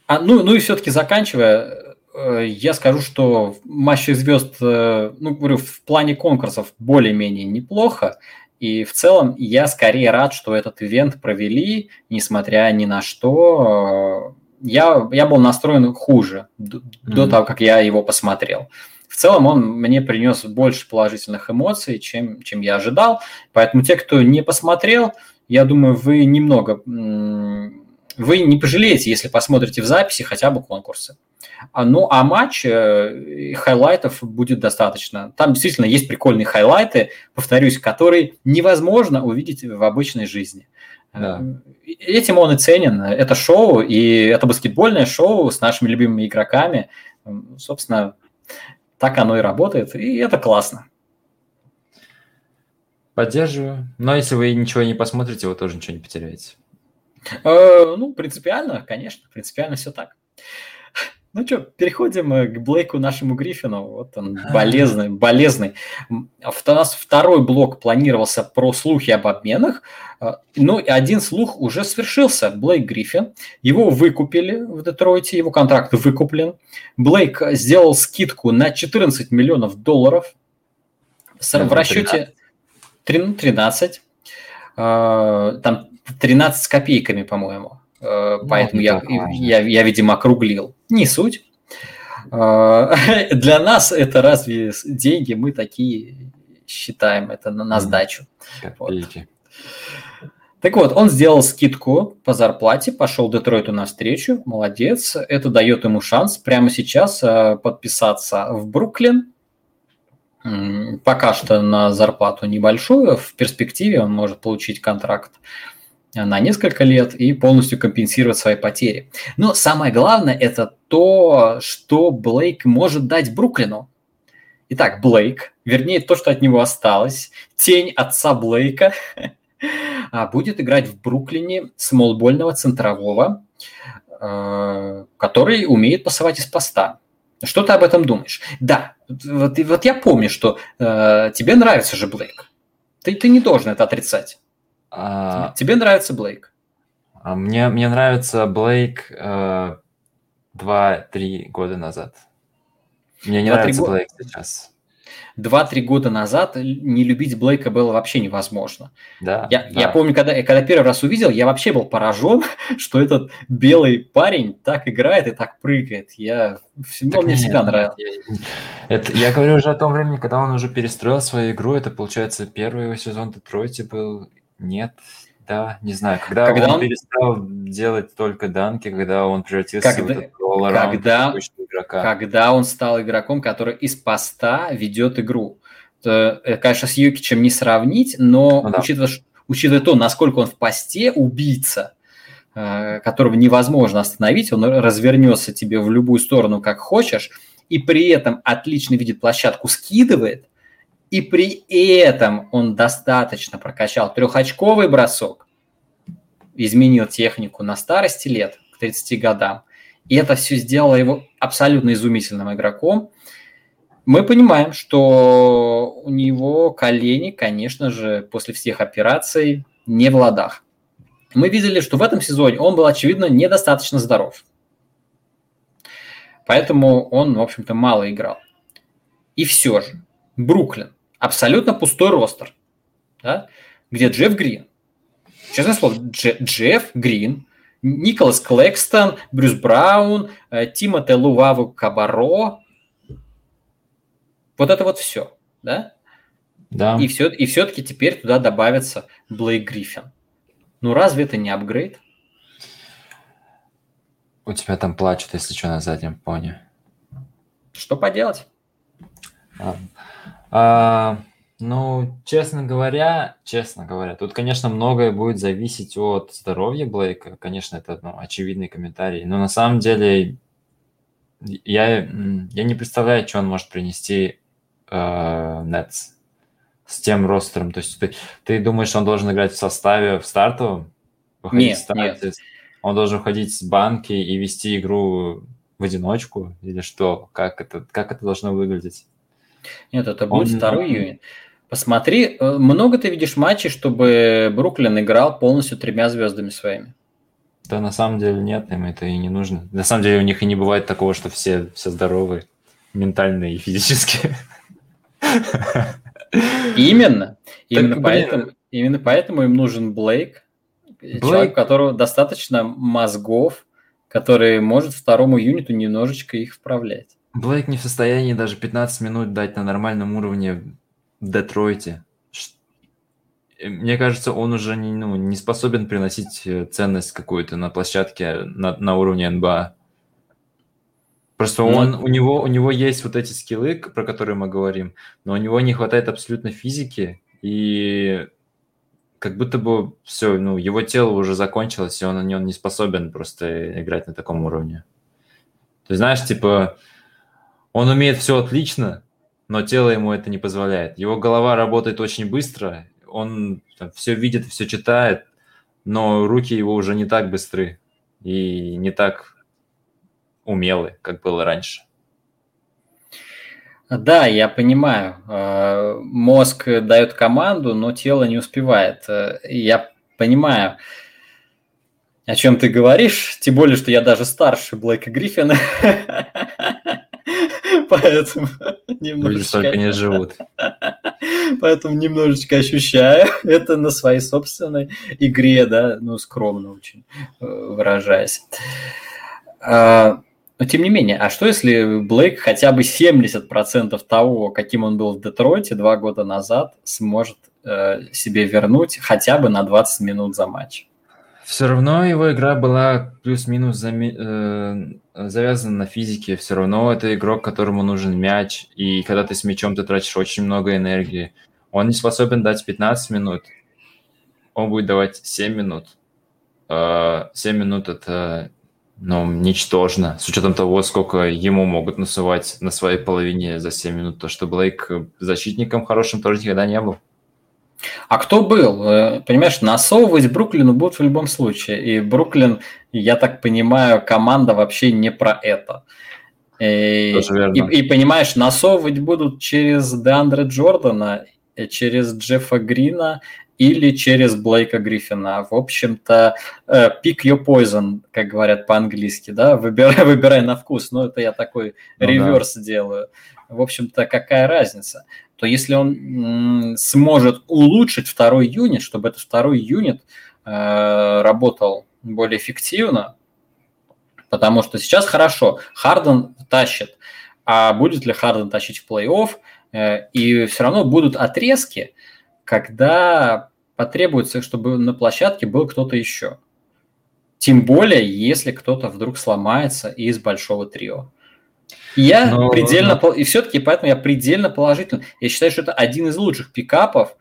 [SPEAKER 1] А, ну, ну и все-таки заканчивая, э, я скажу, что матчи звезд, э, ну, говорю, в плане конкурсов более-менее неплохо. И в целом я скорее рад, что этот ивент провели, несмотря ни на что. Я, я был настроен хуже mm-hmm. до того, как я его посмотрел. В целом он мне принес больше положительных эмоций, чем, чем я ожидал. Поэтому те, кто не посмотрел, я думаю, вы немного вы не пожалеете, если посмотрите в записи хотя бы конкурсы. А, ну, а матч э, хайлайтов будет достаточно. Там действительно есть прикольные хайлайты, повторюсь, которые невозможно увидеть в обычной жизни. Да. Э, этим он и ценен. Это шоу, и это баскетбольное шоу с нашими любимыми игроками. Собственно, так оно и работает, и это классно.
[SPEAKER 2] Поддерживаю. Но если вы ничего не посмотрите, вы тоже ничего не потеряете.
[SPEAKER 1] Э, ну, принципиально, конечно, принципиально все так. Ну что, переходим э, к Блейку нашему Гриффину. Вот он, болезный, болезный. У нас второй блок планировался про слухи об обменах. А, ну, и один слух уже свершился. Блейк Гриффин. Его выкупили в Детройте, его контракт выкуплен. Блейк сделал скидку на 14 миллионов долларов. В расчете 13. А, там 13 с копейками, по-моему. Э, ну, поэтому я, я, я, видимо, округлил. Не суть. Э, для нас это разве деньги? Мы такие считаем это на, на сдачу. Вот. Так вот, он сделал скидку по зарплате, пошел Детройту навстречу, молодец. Это дает ему шанс прямо сейчас э, подписаться в Бруклин. Пока что на зарплату небольшую, в перспективе он может получить контракт на несколько лет и полностью компенсировать свои потери. Но самое главное это то, что Блейк может дать Бруклину. Итак, Блейк, вернее то, что от него осталось, тень отца Блейка, а, будет играть в Бруклине смолбольного центрового, э, который умеет пасовать из поста. Что ты об этом думаешь? Да, вот, вот я помню, что э, тебе нравится же Блейк. Ты, ты не должен это отрицать. А, Тебе нравится Блейк?
[SPEAKER 2] А мне, мне нравится Блейк э, 2-3 года назад. Мне не нравится Блейк сейчас.
[SPEAKER 1] Два-три года назад не любить Блейка было вообще невозможно. Да, я, да. я помню, когда, когда первый раз увидел, я вообще был поражен, что этот белый парень так играет и так прыгает. Я, так мне нет, всегда нравился.
[SPEAKER 2] Это, я говорю уже о том времени, когда он уже перестроил свою игру. Это, получается, первый его сезон в Детройте был. Нет, да, не знаю. Когда, когда он, он перестал делать только данки, когда он превратился
[SPEAKER 1] когда, в этот когда, игрока. Когда он стал игроком, который из поста ведет игру. То, э, конечно, с Юкичем не сравнить, но ну, да. учитывая, учитывая то, насколько он в посте убийца, э, которого невозможно остановить, он развернется тебе в любую сторону, как хочешь, и при этом отлично видит площадку, скидывает – и при этом он достаточно прокачал трехочковый бросок, изменил технику на старости лет, к 30 годам, и это все сделало его абсолютно изумительным игроком. Мы понимаем, что у него колени, конечно же, после всех операций не в ладах. Мы видели, что в этом сезоне он был, очевидно, недостаточно здоров. Поэтому он, в общем-то, мало играл. И все же, Бруклин абсолютно пустой ростер, да, где Джефф Грин, честное слово, Дж, Джефф Грин, Николас Клэкстон, Брюс Браун, э, Тимоте Луваву Кабаро, вот это вот все, да? Да. И, все, и все-таки теперь туда добавится Блейк Гриффин. Ну разве это не апгрейд?
[SPEAKER 2] У тебя там плачут, если что, на заднем фоне.
[SPEAKER 1] Что поделать?
[SPEAKER 2] А, ну, честно говоря, честно говоря, тут, конечно, многое будет зависеть от здоровья Блейка. Конечно, это ну, очевидный комментарий. Но на самом деле я, я не представляю, что он может принести э, Nets с тем ростером. То есть ты, ты думаешь, он должен играть в составе, в стартовом?
[SPEAKER 1] Нет, нет.
[SPEAKER 2] Он должен ходить с банки и вести игру в одиночку? Или что? Как это, как это должно выглядеть?
[SPEAKER 1] Нет, это будет Он... 2 июня. Посмотри, э, много ты видишь матчей, чтобы Бруклин играл полностью тремя звездами своими?
[SPEAKER 2] Да, на самом деле нет, им это и не нужно. На самом деле у них и не бывает такого, что все, все здоровы, ментально и физически.
[SPEAKER 1] Именно. Именно, так, поэтому, именно поэтому им нужен Блейк, Блейк, человек, у которого достаточно мозгов, который может второму юниту немножечко их вправлять.
[SPEAKER 2] Блейк не в состоянии даже 15 минут дать на нормальном уровне в Детройте. Мне кажется, он уже не, ну, не способен приносить э, ценность какую-то на площадке на, на уровне НБА. Просто ну, он, у, него, у него есть вот эти скиллы, про которые мы говорим, но у него не хватает абсолютно физики, и как будто бы все, ну, его тело уже закончилось, и он, он не способен просто играть на таком уровне. Ты знаешь, типа, он умеет все отлично, но тело ему это не позволяет. Его голова работает очень быстро, он там, все видит, все читает, но руки его уже не так быстры и не так умелый, как было раньше.
[SPEAKER 1] Да, я понимаю. Э, мозг дает команду, но тело не успевает. Э, я понимаю, о чем ты говоришь, тем более, что я даже старше Блейка Гриффина. Поэтому
[SPEAKER 2] немножечко... Люди не живут.
[SPEAKER 1] Поэтому немножечко ощущаю это на своей собственной игре, да, ну, скромно очень э, выражаясь. А, но тем не менее, а что если Блейк хотя бы 70% того, каким он был в Детройте два года назад, сможет э, себе вернуть хотя бы на 20 минут за матч?
[SPEAKER 2] Все равно его игра была плюс-минус зами- э, завязана на физике. Все равно это игрок, которому нужен мяч. И когда ты с мячом, ты тратишь очень много энергии. Он не способен дать 15 минут. Он будет давать 7 минут. Э, 7 минут – это ну, ничтожно, с учетом того, сколько ему могут насывать на своей половине за 7 минут. То, что Блейк защитником хорошим тоже никогда не был.
[SPEAKER 1] А кто был? Э, понимаешь, насовывать Бруклину будут в любом случае. И Бруклин, я так понимаю, команда вообще не про это. И, и, и понимаешь, насовывать будут через Деандре Джордана, э, через Джеффа Грина или через Блейка Гриффина. В общем-то, э, pick your poison, как говорят по-английски, да, выбирай, выбирай на вкус. Но это я такой ну, реверс да. делаю. В общем-то, какая разница? То если он сможет улучшить второй юнит, чтобы этот второй юнит э, работал более эффективно, потому что сейчас хорошо, Харден тащит, а будет ли Харден тащить в плей-офф, э, и все равно будут отрезки, когда потребуется, чтобы на площадке был кто-то еще. Тем более, если кто-то вдруг сломается из большого трио. Я но, предельно, но... и все-таки поэтому я предельно положительно. Я считаю, что это один из лучших пикапов,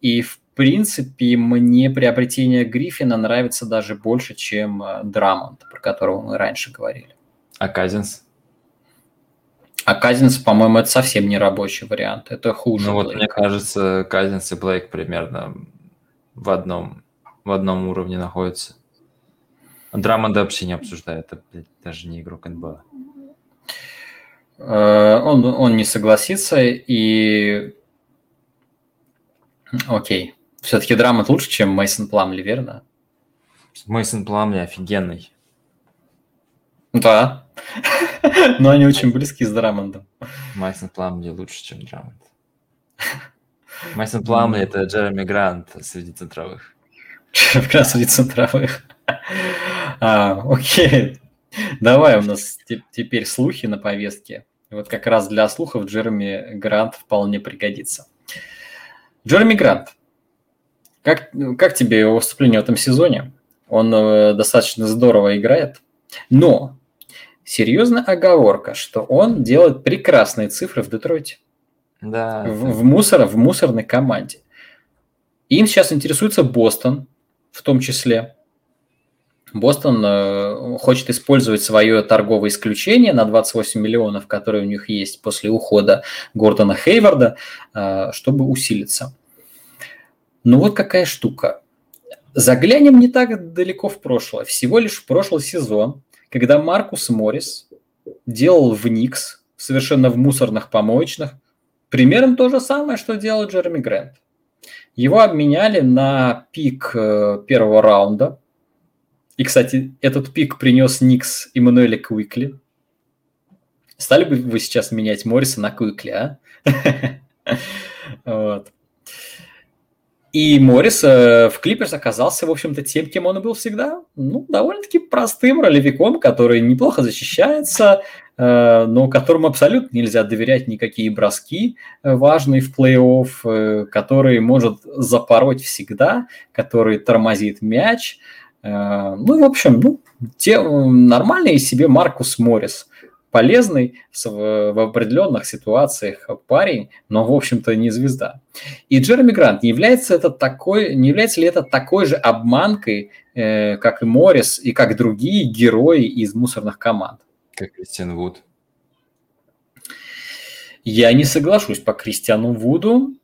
[SPEAKER 1] и в принципе мне приобретение Гриффина нравится даже больше, чем э, Драмонт, про которого мы раньше говорили.
[SPEAKER 2] А Казинс?
[SPEAKER 1] А Казинс, по-моему, это совсем не рабочий вариант. Это хуже.
[SPEAKER 2] Ну вот мне кажется, Казинс и Блейк примерно в одном, в одном уровне находятся. Драмонда вообще не обсуждает, это блядь, даже не игрок НБА.
[SPEAKER 1] Э, он, он не согласится, и... Окей. Все-таки Драмонт лучше, чем Мейсон Пламли, верно?
[SPEAKER 2] Мейсон Пламли офигенный.
[SPEAKER 1] Да. Но они очень близки с Драмондом.
[SPEAKER 2] Майсон Пламли лучше, чем Драмонд. Майсон Пламли – это Джереми Грант среди центровых.
[SPEAKER 1] Джереми Грант среди центровых. А, окей. Давай, у нас теперь слухи на повестке. Вот как раз для слухов Джереми Грант вполне пригодится. Джереми Грант. Как, как тебе его выступление в этом сезоне? Он э, достаточно здорово играет, но серьезная оговорка, что он делает прекрасные цифры в Детройте.
[SPEAKER 2] Да.
[SPEAKER 1] В, в, мусор, в мусорной команде. Им сейчас интересуется Бостон, в том числе. Бостон э, хочет использовать свое торговое исключение на 28 миллионов, которые у них есть после ухода Гордона Хейварда, э, чтобы усилиться. Ну вот какая штука. Заглянем не так далеко в прошлое. Всего лишь в прошлый сезон, когда Маркус Моррис делал в Никс, совершенно в мусорных помоечных, примерно то же самое, что делал Джереми Грэнт. Его обменяли на пик э, первого раунда – и, кстати, этот пик принес Никс Эммануэля Куикли. Стали бы вы сейчас менять Морриса на Куикли, а? вот. И Моррис э, в Клиперс оказался, в общем-то, тем, кем он и был всегда. Ну, довольно-таки простым ролевиком, который неплохо защищается, э, но которому абсолютно нельзя доверять никакие броски э, важные в плей-офф, э, который может запороть всегда, который тормозит мяч, Э, ну, в общем, ну, те, нормальный себе Маркус Моррис. Полезный в, в определенных ситуациях парень, но, в общем-то, не звезда. И Джереми Грант, не является, это такой, не является ли это такой же обманкой, э, как и Моррис, и как другие герои из мусорных команд?
[SPEAKER 2] Как Кристиан Вуд.
[SPEAKER 1] Я не соглашусь по Кристиану Вуду.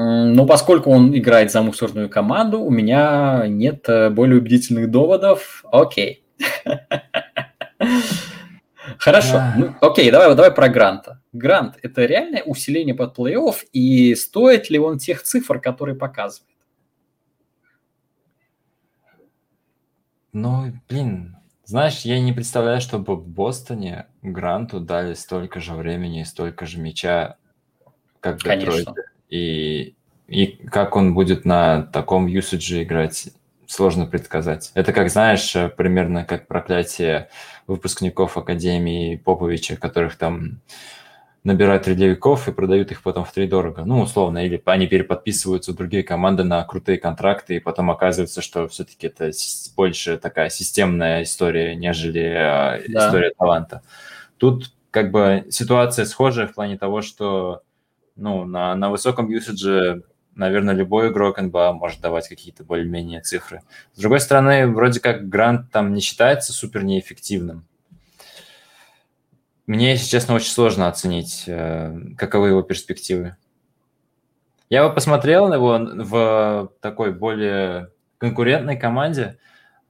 [SPEAKER 1] Но поскольку он играет за мусорную команду, у меня нет э, более убедительных доводов. Окей. Хорошо. Ну, окей, давай, давай про Гранта. Грант – это реальное усиление под плей-офф, и стоит ли он тех цифр, которые показывает?
[SPEAKER 2] Ну, блин, знаешь, я не представляю, чтобы в Бостоне Гранту дали столько же времени и столько же мяча, как Детройт. И, и как он будет на таком юсидже играть, сложно предсказать. Это как, знаешь, примерно как проклятие выпускников Академии Поповича, которых там набирают релевиков и продают их потом в три дорого. Ну, условно, или они переподписываются в другие команды на крутые контракты, и потом оказывается, что все-таки это больше такая системная история, нежели а, да. история таланта. Тут как бы ситуация схожая в плане того, что ну, на, на высоком юсидже, наверное, любой игрок НБА может давать какие-то более-менее цифры. С другой стороны, вроде как грант там не считается супер неэффективным. Мне, если честно, очень сложно оценить, э, каковы его перспективы. Я бы посмотрел на его в такой более конкурентной команде,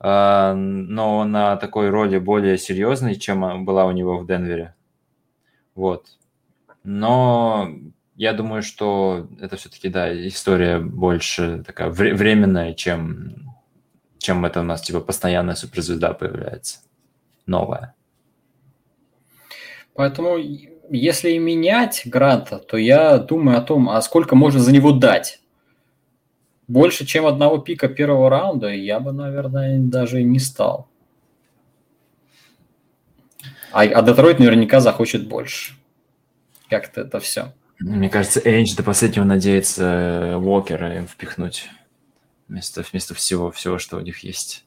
[SPEAKER 2] э, но на такой роли более серьезной, чем была у него в Денвере. Вот. Но я думаю, что это все-таки, да, история больше такая временная, чем, чем это у нас, типа, постоянная суперзвезда появляется. Новая.
[SPEAKER 1] Поэтому, если менять Гранта, то я думаю о том, а сколько можно за него дать. Больше, чем одного пика первого раунда, я бы, наверное, даже не стал. А, а Детройт наверняка захочет больше. Как-то это все.
[SPEAKER 2] Мне кажется, Эйндж до последнего надеется э, Уокера впихнуть вместо, вместо всего, всего, что у них есть.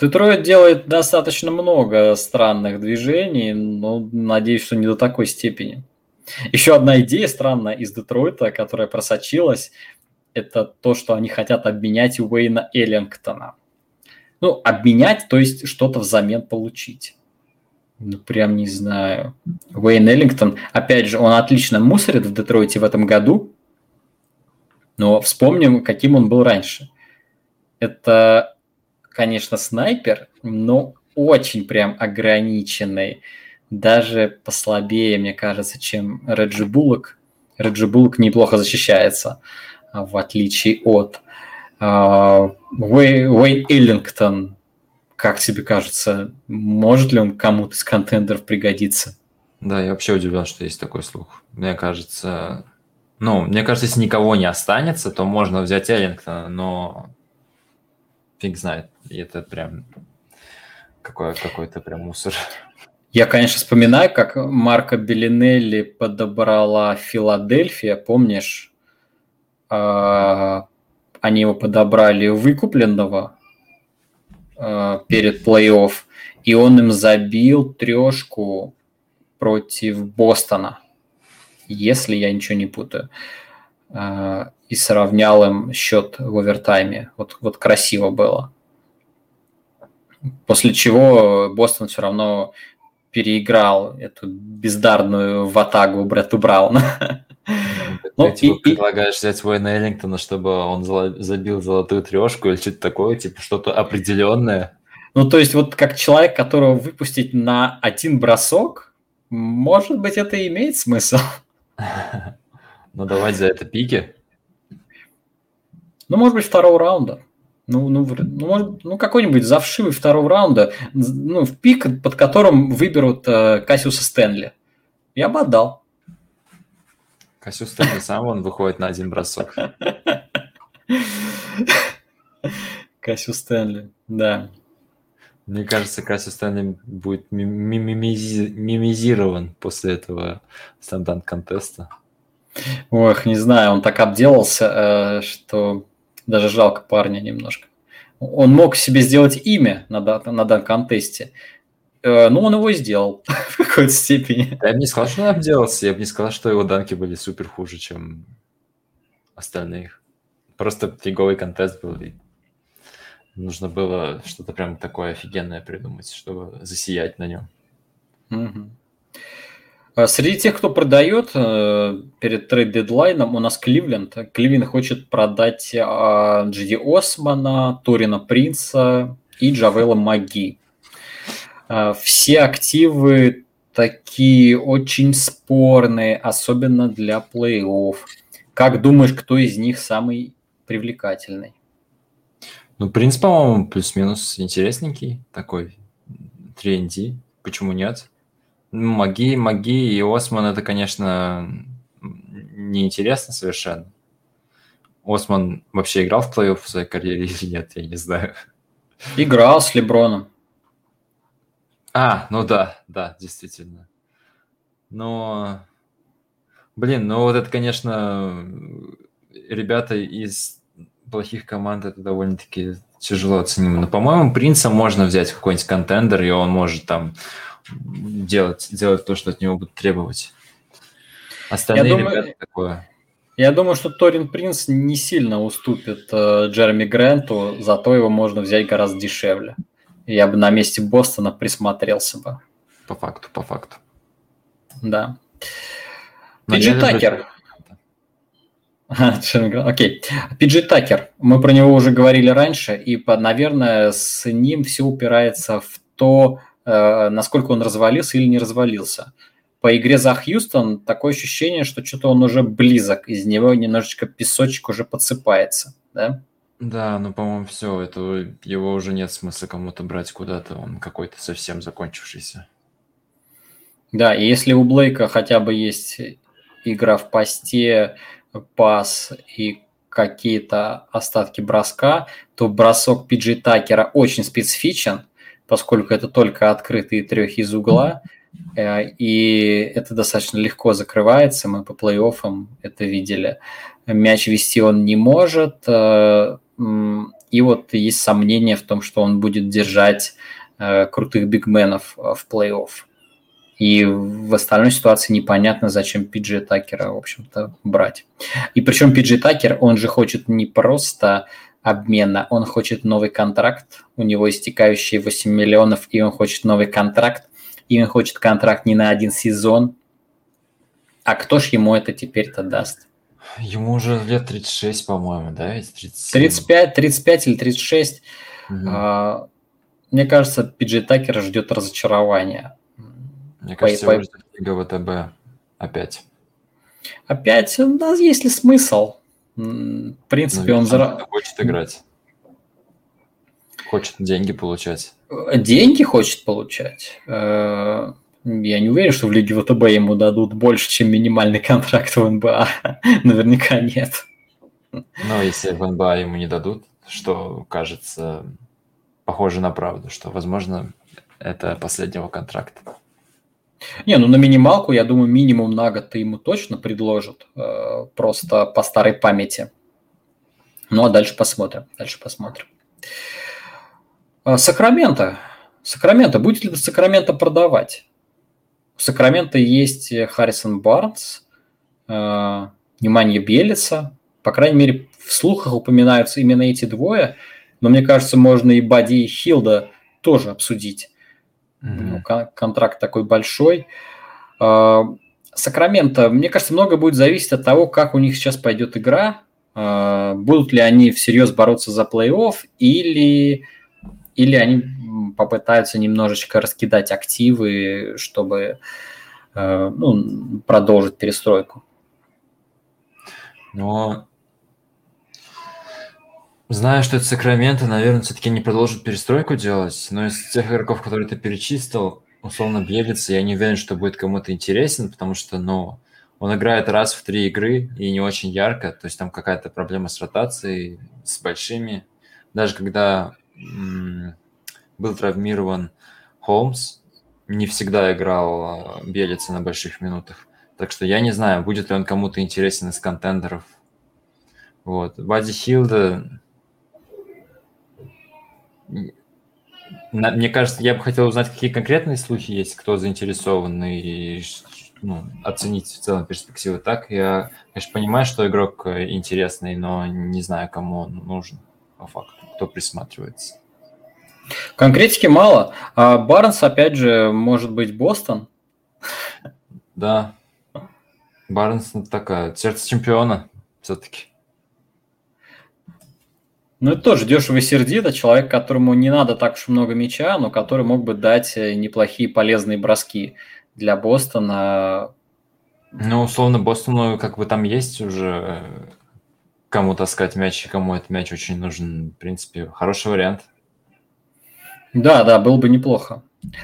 [SPEAKER 1] Детройт делает достаточно много странных движений, но надеюсь, что не до такой степени. Еще одна идея странная из Детройта, которая просочилась, это то, что они хотят обменять Уэйна Эллингтона. Ну, обменять, то есть что-то взамен получить. Ну, прям не знаю. Уэйн Эллингтон, опять же, он отлично мусорит в Детройте в этом году, но вспомним, каким он был раньше. Это конечно, снайпер, но очень прям ограниченный. Даже послабее, мне кажется, чем Реджи Буллок. Реджи Буллок неплохо защищается, а, в отличие от uh, Уэйн Эллингтон. Как тебе кажется, может ли он кому-то из контендеров пригодиться?
[SPEAKER 2] Да, я вообще удивлен, что есть такой слух. Мне кажется, ну, мне кажется, если никого не останется, то можно взять Эллингтона, но фиг знает. И это прям какой, какой-то прям мусор.
[SPEAKER 1] Я, конечно, вспоминаю, как Марко Белинелли подобрала Филадельфия, помнишь? А, они его подобрали выкупленного перед плей-офф, и он им забил трешку против Бостона, если я ничего не путаю. А, и сравнял им счет в овертайме. Вот, вот красиво было. После чего Бостон все равно переиграл эту бездарную ватагу Бретту Брауна.
[SPEAKER 2] Ну, ты типа, и, предлагаешь взять Уэйна Эллингтона, чтобы он забил золотую трешку или что-то такое, типа что-то определенное?
[SPEAKER 1] Ну, то есть вот как человек, которого выпустить на один бросок, может быть, это имеет смысл.
[SPEAKER 2] Ну, давать за это пики.
[SPEAKER 1] Ну, может быть, второго раунда. Ну, ну, ну, может, ну какой-нибудь завшивый второго раунда, ну, в пик, под которым выберут э, Кассиуса Стэнли. Я бы отдал.
[SPEAKER 2] Кассиус Стэнли сам он выходит на один бросок.
[SPEAKER 1] Кассиус Стэнли, да.
[SPEAKER 2] Мне кажется, Кассиус Стэнли будет мимизирован после этого стандарт-контеста.
[SPEAKER 1] Ох, не знаю, он так обделался, э, что даже жалко парня немножко. Он мог себе сделать имя на, на данном контесте, э, но он его сделал в какой-то степени.
[SPEAKER 2] Я бы не сказал, что он обделался, я бы не сказал, что его данки были супер хуже, чем остальных. Просто фиговый контест был, и нужно было что-то прям такое офигенное придумать, чтобы засиять на нем.
[SPEAKER 1] Угу. А среди тех, кто продает э, перед трейд-дедлайном, у нас Кливленд. Кливленд хочет продать а, Джиди Османа, Торина Принца и Джавела Маги. э, все активы такие очень спорные, особенно для плей-офф. Как думаешь, кто из них самый привлекательный?
[SPEAKER 2] Ну, принц, по-моему, плюс-минус интересненький такой. 3ND, почему нет? Маги, маги и Осман это, конечно, неинтересно совершенно. Осман вообще играл в плей-офф в своей карьере или нет, я не знаю.
[SPEAKER 1] Играл с Леброном.
[SPEAKER 2] А, ну да, да, действительно. Но, блин, ну вот это, конечно, ребята из плохих команд, это довольно-таки тяжело оценимо. Но, по-моему, Принца можно взять в какой-нибудь контендер, и он может там делать, делать то, что от него будут требовать.
[SPEAKER 1] Остальные я думаю, ребята такое. Я думаю, что Торин Принц не сильно уступит э, Джереми Гранту, зато его можно взять гораздо дешевле. Я бы на месте Бостона присмотрелся бы.
[SPEAKER 2] По факту, по факту.
[SPEAKER 1] Да. Пиджи Такер. Окей. Пиджи Такер. Мы про него уже говорили раньше, и, наверное, с ним все упирается в то, насколько он развалился или не развалился. По игре за Хьюстон такое ощущение, что что-то он уже близок, из него немножечко песочек уже подсыпается, да?
[SPEAKER 2] Да, ну, по-моему, все, это его уже нет смысла кому-то брать куда-то, он какой-то совсем закончившийся.
[SPEAKER 1] Да, и если у Блейка хотя бы есть игра в посте, пас и какие-то остатки броска, то бросок Пиджи Такера очень специфичен, поскольку это только открытые трех из угла, э, и это достаточно легко закрывается, мы по плей-оффам это видели. Мяч вести он не может, э, и вот есть сомнения в том, что он будет держать э, крутых бигменов в плей-офф. И в остальной ситуации непонятно, зачем Пиджи Такера, в общем-то, брать. И причем Пиджи Такер, он же хочет не просто обмена, он хочет новый контракт, у него истекающие 8 миллионов, и он хочет новый контракт, и он хочет контракт не на один сезон. А кто ж ему это теперь-то даст?
[SPEAKER 2] Ему уже лет 36, по-моему, да?
[SPEAKER 1] 37. 35, 35 или 36. Угу. А, мне кажется, Пиджей Такер ждет разочарования.
[SPEAKER 2] Мне кажется, по, его ждет Лига ВТБ опять.
[SPEAKER 1] Опять? У нас есть ли смысл? В принципе,
[SPEAKER 2] он... Зара... Хочет играть. Хочет деньги получать.
[SPEAKER 1] Деньги хочет получать. Э, я не уверен, что в Лиге ВТБ ему дадут больше, чем минимальный контракт в НБА. Наверняка нет.
[SPEAKER 2] Но если в НБА ему не дадут, что кажется похоже на правду, что, возможно, это последнего контракта.
[SPEAKER 1] Не, ну на минималку, я думаю, минимум на год ему точно предложат, э, просто по старой памяти. Ну, а дальше посмотрим, дальше посмотрим. Э, Сакраменто. Сакраменто, будет ли Сакраменто продавать? В Сакраменто есть Харрисон Барнс, э, внимание Белица. По крайней мере, в слухах упоминаются именно эти двое, но мне кажется, можно и Бади и Хилда тоже обсудить. Mm-hmm. Ну, контракт такой большой. Э, Сакраменто, мне кажется, много будет зависеть от того, как у них сейчас пойдет игра, э, будут ли они всерьез бороться за плей-офф или, или они попытаются немножечко раскидать активы, чтобы э, ну, продолжить перестройку.
[SPEAKER 2] Но Зная, что это Сакраменто, наверное, все-таки не продолжит перестройку делать. Но из тех игроков, которые ты перечислил, условно Бьелица, я не уверен, что будет кому-то интересен, потому что, ну, он играет раз в три игры и не очень ярко, то есть там какая-то проблема с ротацией, с большими. Даже когда м- был травмирован Холмс, не всегда играл а, Белица на больших минутах. Так что я не знаю, будет ли он кому-то интересен из контендеров. Вот. Бади Хилда... Мне кажется, я бы хотел узнать, какие конкретные слухи есть, кто заинтересован, и ну, оценить в целом перспективы. Так, я, конечно, понимаю, что игрок э, интересный, но не знаю, кому он нужен по факту, кто присматривается.
[SPEAKER 1] Конкретики мало. А Барнс, опять же, может быть Бостон.
[SPEAKER 2] Да. Барнс ну, такая, сердце чемпиона все-таки.
[SPEAKER 1] Ну, это тоже дешево и сердито. Человек, которому не надо так уж много мяча, но который мог бы дать э, неплохие полезные броски для Бостона.
[SPEAKER 2] Ну, условно, Бостону как бы там есть уже э, кому таскать мяч и кому этот мяч очень нужен. В принципе, хороший вариант.
[SPEAKER 1] Да, да, было бы неплохо.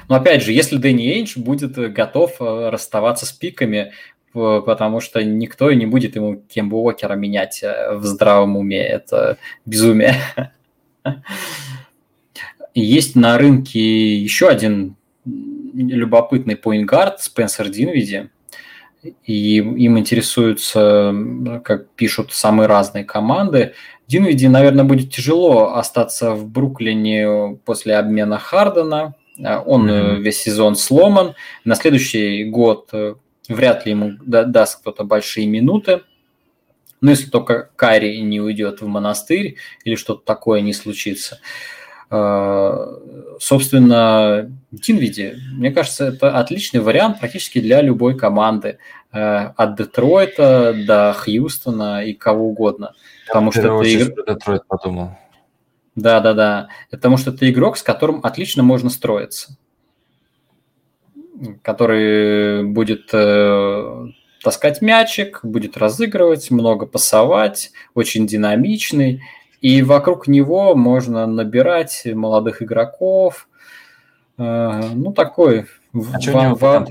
[SPEAKER 1] Но опять же, если Дэнни Эйндж будет э, готов расставаться с пиками, потому что никто не будет ему Кембу Уокера менять э, в здравом уме. Это безумие. Есть на рынке еще один любопытный поингард Спенсер Динвиди. И им интересуются, как пишут самые разные команды. Динвиди, наверное, будет тяжело остаться в Бруклине после обмена Хардена. Он mm-hmm. весь сезон сломан. На следующий год э, вряд ли ему даст кто-то большие минуты. Ну, если только Кари не уйдет в монастырь или что-то такое не случится. А, собственно, Динвиди, мне кажется, это отличный вариант практически для любой команды. А, от Детройта до Хьюстона и кого угодно. Потому что это игр... Детройт подумал. Да, да, да. Потому что это игрок, с которым отлично можно строиться который будет э, таскать мячик, будет разыгрывать, много пасовать, очень динамичный. И вокруг него можно набирать молодых игроков. Э, ну, такой... А в, у, в,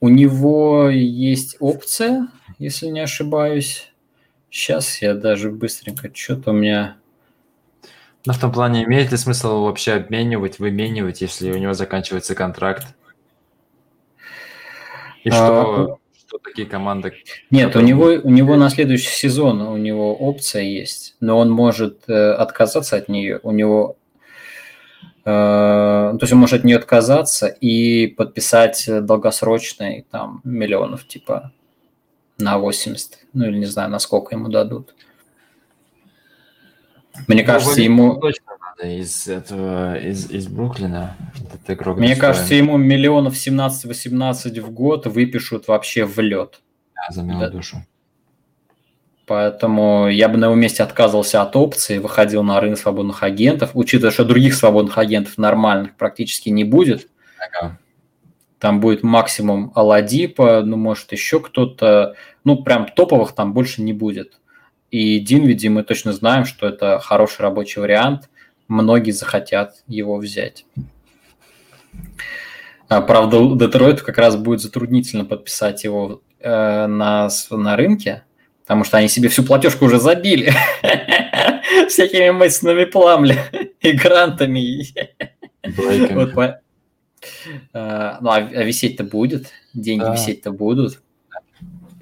[SPEAKER 1] у него есть опция, если не ошибаюсь. Сейчас я даже быстренько, что-то у меня
[SPEAKER 2] ну, в том плане, имеет ли смысл его вообще обменивать, выменивать, если у него заканчивается контракт? И а, что, что такие команды...
[SPEAKER 1] Нет, у него, у него на следующий сезон у него опция есть, но он может э, отказаться от нее. У него... Э, то есть он может от нее отказаться и подписать долгосрочный там миллионов, типа на 80, ну или не знаю, на сколько ему дадут. Мне ну, кажется, ему... Точно
[SPEAKER 2] надо из этого, из, из Бруклина.
[SPEAKER 1] Этот игрок Мне кажется, ему миллионов 17-18 в год выпишут вообще в лед.
[SPEAKER 2] Да, за милую да. душу.
[SPEAKER 1] Поэтому я бы на его месте отказывался от опции, выходил на рынок свободных агентов, учитывая, что других свободных агентов нормальных практически не будет. Ага. Там будет максимум Аладипа, ну, может, еще кто-то. Ну, прям топовых там больше не будет. И Динвиди мы точно знаем, что это хороший рабочий вариант. Многие захотят его взять. А, правда, Детройту как раз будет затруднительно подписать его э, на, на рынке, потому что они себе всю платежку уже забили всякими Мейсонами Пламли и грантами. Вот, э, ну, а, а висеть-то будет, деньги висеть-то будут.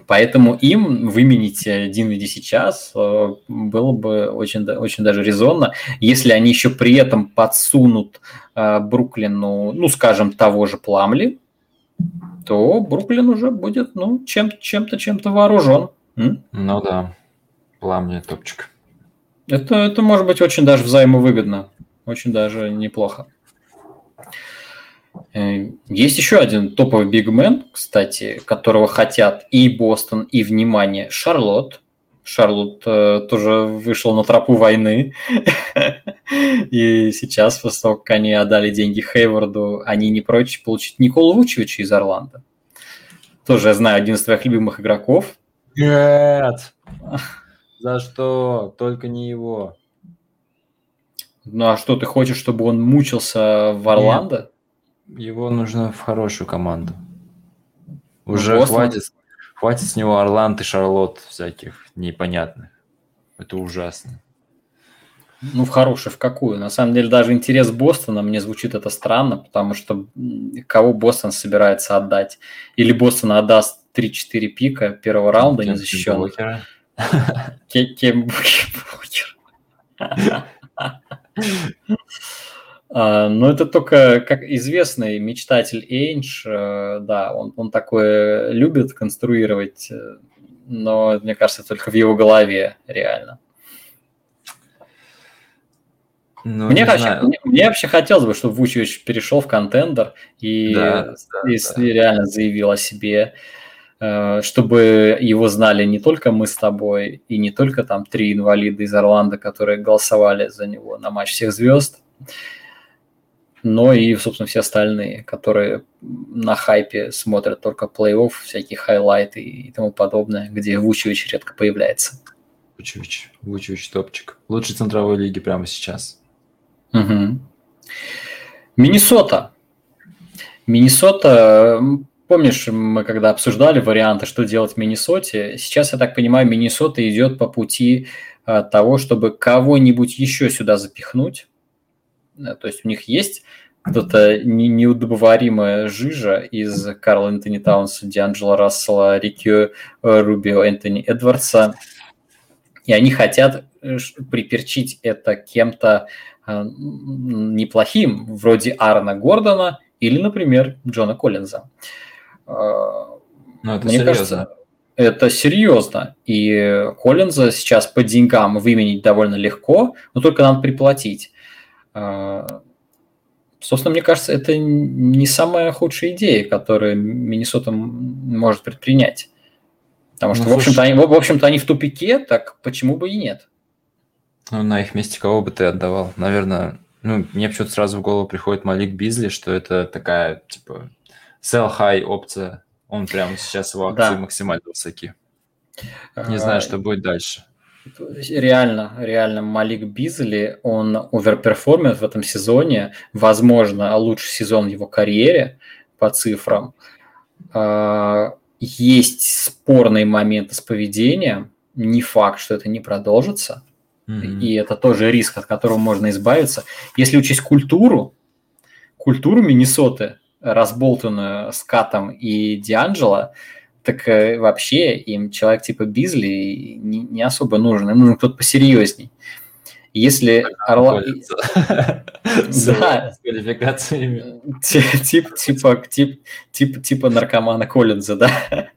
[SPEAKER 1] Поэтому им выменить Динвиди сейчас э, было бы очень, очень даже резонно. Если они еще при этом подсунут э, Бруклину, ну, скажем, того же Пламли, то Бруклин уже будет, ну, чем, чем-то, чем-то вооружен.
[SPEAKER 2] М? Ну да, Пламли топчик.
[SPEAKER 1] Это, это может быть очень даже взаимовыгодно, очень даже неплохо. Э, есть еще один топовый бигмен, кстати, которого хотят и Бостон, и, внимание, Шарлотт. Шарлотт э, тоже вышел на тропу войны. и сейчас, после того, как они отдали деньги Хейварду, они не прочь получить Николу Вучевича из Орландо. Тоже, я знаю, один из твоих любимых игроков.
[SPEAKER 2] Нет! За что? Только не его.
[SPEAKER 1] Ну а что, ты хочешь, чтобы он мучился в Орландо? Нет.
[SPEAKER 2] Его нужно в хорошую команду. Уже ну, хватит, хватит с него Орланд и Шарлот всяких непонятных. Это ужасно.
[SPEAKER 1] Ну, в хорошую, в какую? На самом деле, даже интерес Бостона, мне звучит это странно, потому что кого Бостон собирается отдать? Или Бостон отдаст 3-4 пика первого раунда Кем незащищенных? Кем Букер. А, но это только как известный мечтатель Эйнш, э, да, он, он такое любит конструировать, э, но мне кажется, только в его голове реально. Ну, мне, вообще, мне, мне вообще хотелось бы, чтобы Вучевич перешел в контендер и, да, да, и да. реально заявил о себе. э, чтобы его знали не только мы с тобой, и не только там три инвалида из Орландо, которые голосовали за него на матч всех звезд, но и, собственно, все остальные, которые на хайпе смотрят только плей-офф, всякие хайлайты и тому подобное, где Вучевич редко появляется.
[SPEAKER 2] Вучевич, Вучевич топчик. Лучший центровой лиги прямо сейчас.
[SPEAKER 1] Угу. Миннесота. Миннесота, помнишь, мы когда обсуждали варианты, что делать в Миннесоте, сейчас, я так понимаю, Миннесота идет по пути а, того, чтобы кого-нибудь еще сюда запихнуть. Э, то есть у них есть кто-то неудобоваримая жижа из Карла Энтони Таунса, Дианджела Рассела, Рикки э, Рубио, Энтони Эдвардса. И они хотят э, приперчить это кем-то неплохим, вроде Аарона Гордона или, например, Джона Коллинза.
[SPEAKER 2] Ну, это Мне серьезно. кажется,
[SPEAKER 1] это серьезно. И Коллинза сейчас по деньгам выменить довольно легко, но только надо приплатить. А, собственно, мне кажется, это не самая худшая идея, которую Миннесота может предпринять. Потому что, ну, в общем-то, они, в общем-то, они в тупике, так почему бы и нет?
[SPEAKER 2] Ну, на их месте кого бы ты отдавал? Наверное, ну, мне почему-то сразу в голову приходит Малик Бизли, что это такая, типа, sell high опция. Он прямо сейчас его акции да. максимально высоки. Не знаю, а, что будет дальше
[SPEAKER 1] реально, реально Малик Бизли, он overperform ит в этом сезоне, возможно, лучший сезон в его карьере по цифрам. А, есть спорные моменты с поведением, не факт, что это не продолжится, mm-hmm. и это тоже риск, от которого можно избавиться. Если учесть культуру, культуру Миннесоты, разболтанную с Катом и Дианджело, так э, вообще им человек типа Бизли не, не особо нужен, им нужен кто-то посерьезней. Если Орла... Да. Тип, типа, тип, тип, типа наркомана Коллинза, да.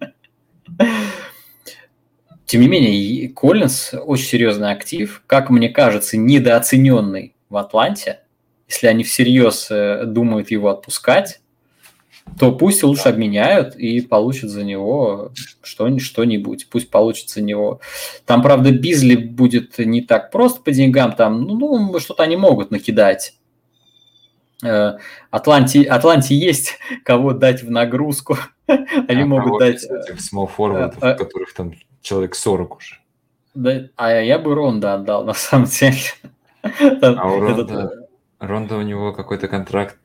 [SPEAKER 1] Тем не менее, Коллинз очень серьезный актив, как мне кажется, недооцененный в Атланте. Если они всерьез э, думают его отпускать, то пусть лучше обменяют и получат за него что-нибудь. Пусть получат за него. Там, правда, Бизли будет не так просто по деньгам. Там, ну, ну что-то они могут накидать. Э, Атланти, Атланти есть кого дать в нагрузку. Они а могут дать...
[SPEAKER 2] Этих small forward, а, которых там человек 40 уже.
[SPEAKER 1] Да, а я бы Ронда отдал, на самом деле.
[SPEAKER 2] А у Ронда, Ронда у него какой-то контракт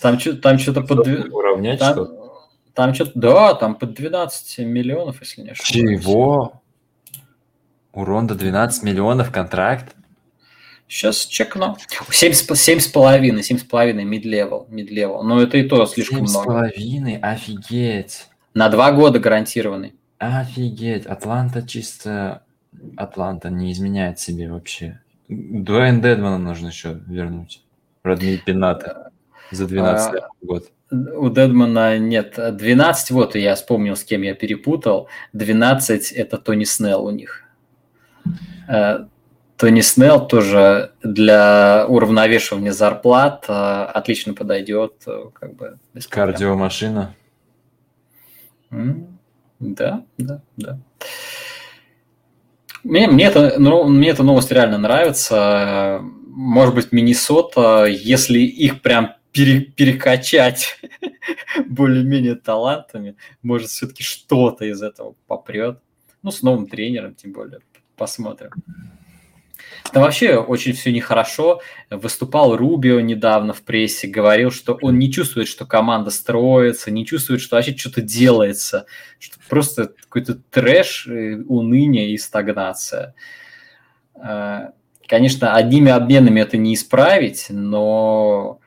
[SPEAKER 1] там, там что-то под... Уравнять там, что Там что-то, да, там под 12 миллионов, если не
[SPEAKER 2] ошибаюсь. Чего? У Ронда 12 миллионов контракт?
[SPEAKER 1] Сейчас чекну. 7,5, 7,5 mid-level, mid-level. Но это и то слишком 7,5, много.
[SPEAKER 2] 7,5, офигеть.
[SPEAKER 1] На два года гарантированный.
[SPEAKER 2] Офигеть, Атланта чисто... Атланта не изменяет себе вообще. Дуэйна Дедмана нужно еще вернуть. Родные пенаты. За 12 а, лям в год.
[SPEAKER 1] У Дедмана нет. 12, вот я вспомнил, с кем я перепутал. 12 – это Тони Снелл у них. Э, Тони Снелл тоже для уравновешивания зарплат э, отлично подойдет. Э, как бы,
[SPEAKER 2] Кардиомашина.
[SPEAKER 1] Да, да, да. Мне, мне, это, ну, мне эта новость реально нравится. Может быть, Миннесота, если их прям пере, перекачать более-менее талантами, может, все-таки что-то из этого попрет. Ну, с новым тренером, тем более. Посмотрим. Там вообще очень все нехорошо. Выступал Рубио недавно в прессе, говорил, что он не чувствует, что команда строится, не чувствует, что вообще что-то делается, что просто какой-то трэш, э, уныние и стагнация. Э, конечно, одними обменами это не исправить, но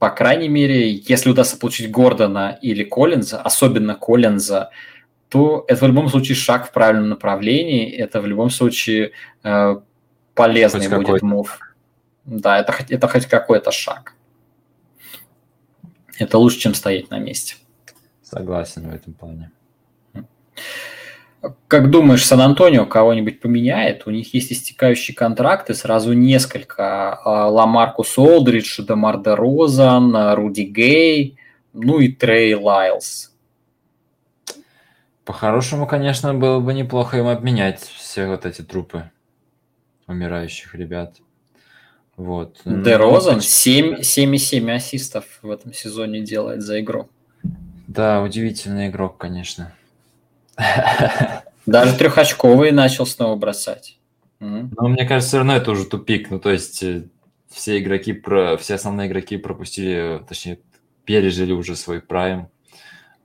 [SPEAKER 1] по крайней мере, если удастся получить Гордона или Коллинза, особенно Коллинза, то это в любом случае шаг в правильном направлении, это в любом случае э, полезный хоть будет мув. Да, это, это хоть какой-то шаг. Это лучше, чем стоять на месте.
[SPEAKER 2] Согласен в этом плане.
[SPEAKER 1] Как думаешь, Сан-Антонио кого-нибудь поменяет? У них есть истекающие контракты, сразу несколько. А, Ламаркус Олдридж, Демар де Розан, Руди Гей, ну и Трей Лайлс.
[SPEAKER 2] По-хорошему, конечно, было бы неплохо им обменять все вот эти трупы умирающих ребят. Вот.
[SPEAKER 1] Де Розен 7,7 ассистов в этом сезоне делает за игру.
[SPEAKER 2] Да, удивительный игрок, конечно.
[SPEAKER 1] Даже трехочковый начал снова бросать.
[SPEAKER 2] Но мне кажется, все равно это уже тупик. Ну, то есть э, все игроки, про, все основные игроки пропустили, точнее, пережили уже свой прайм.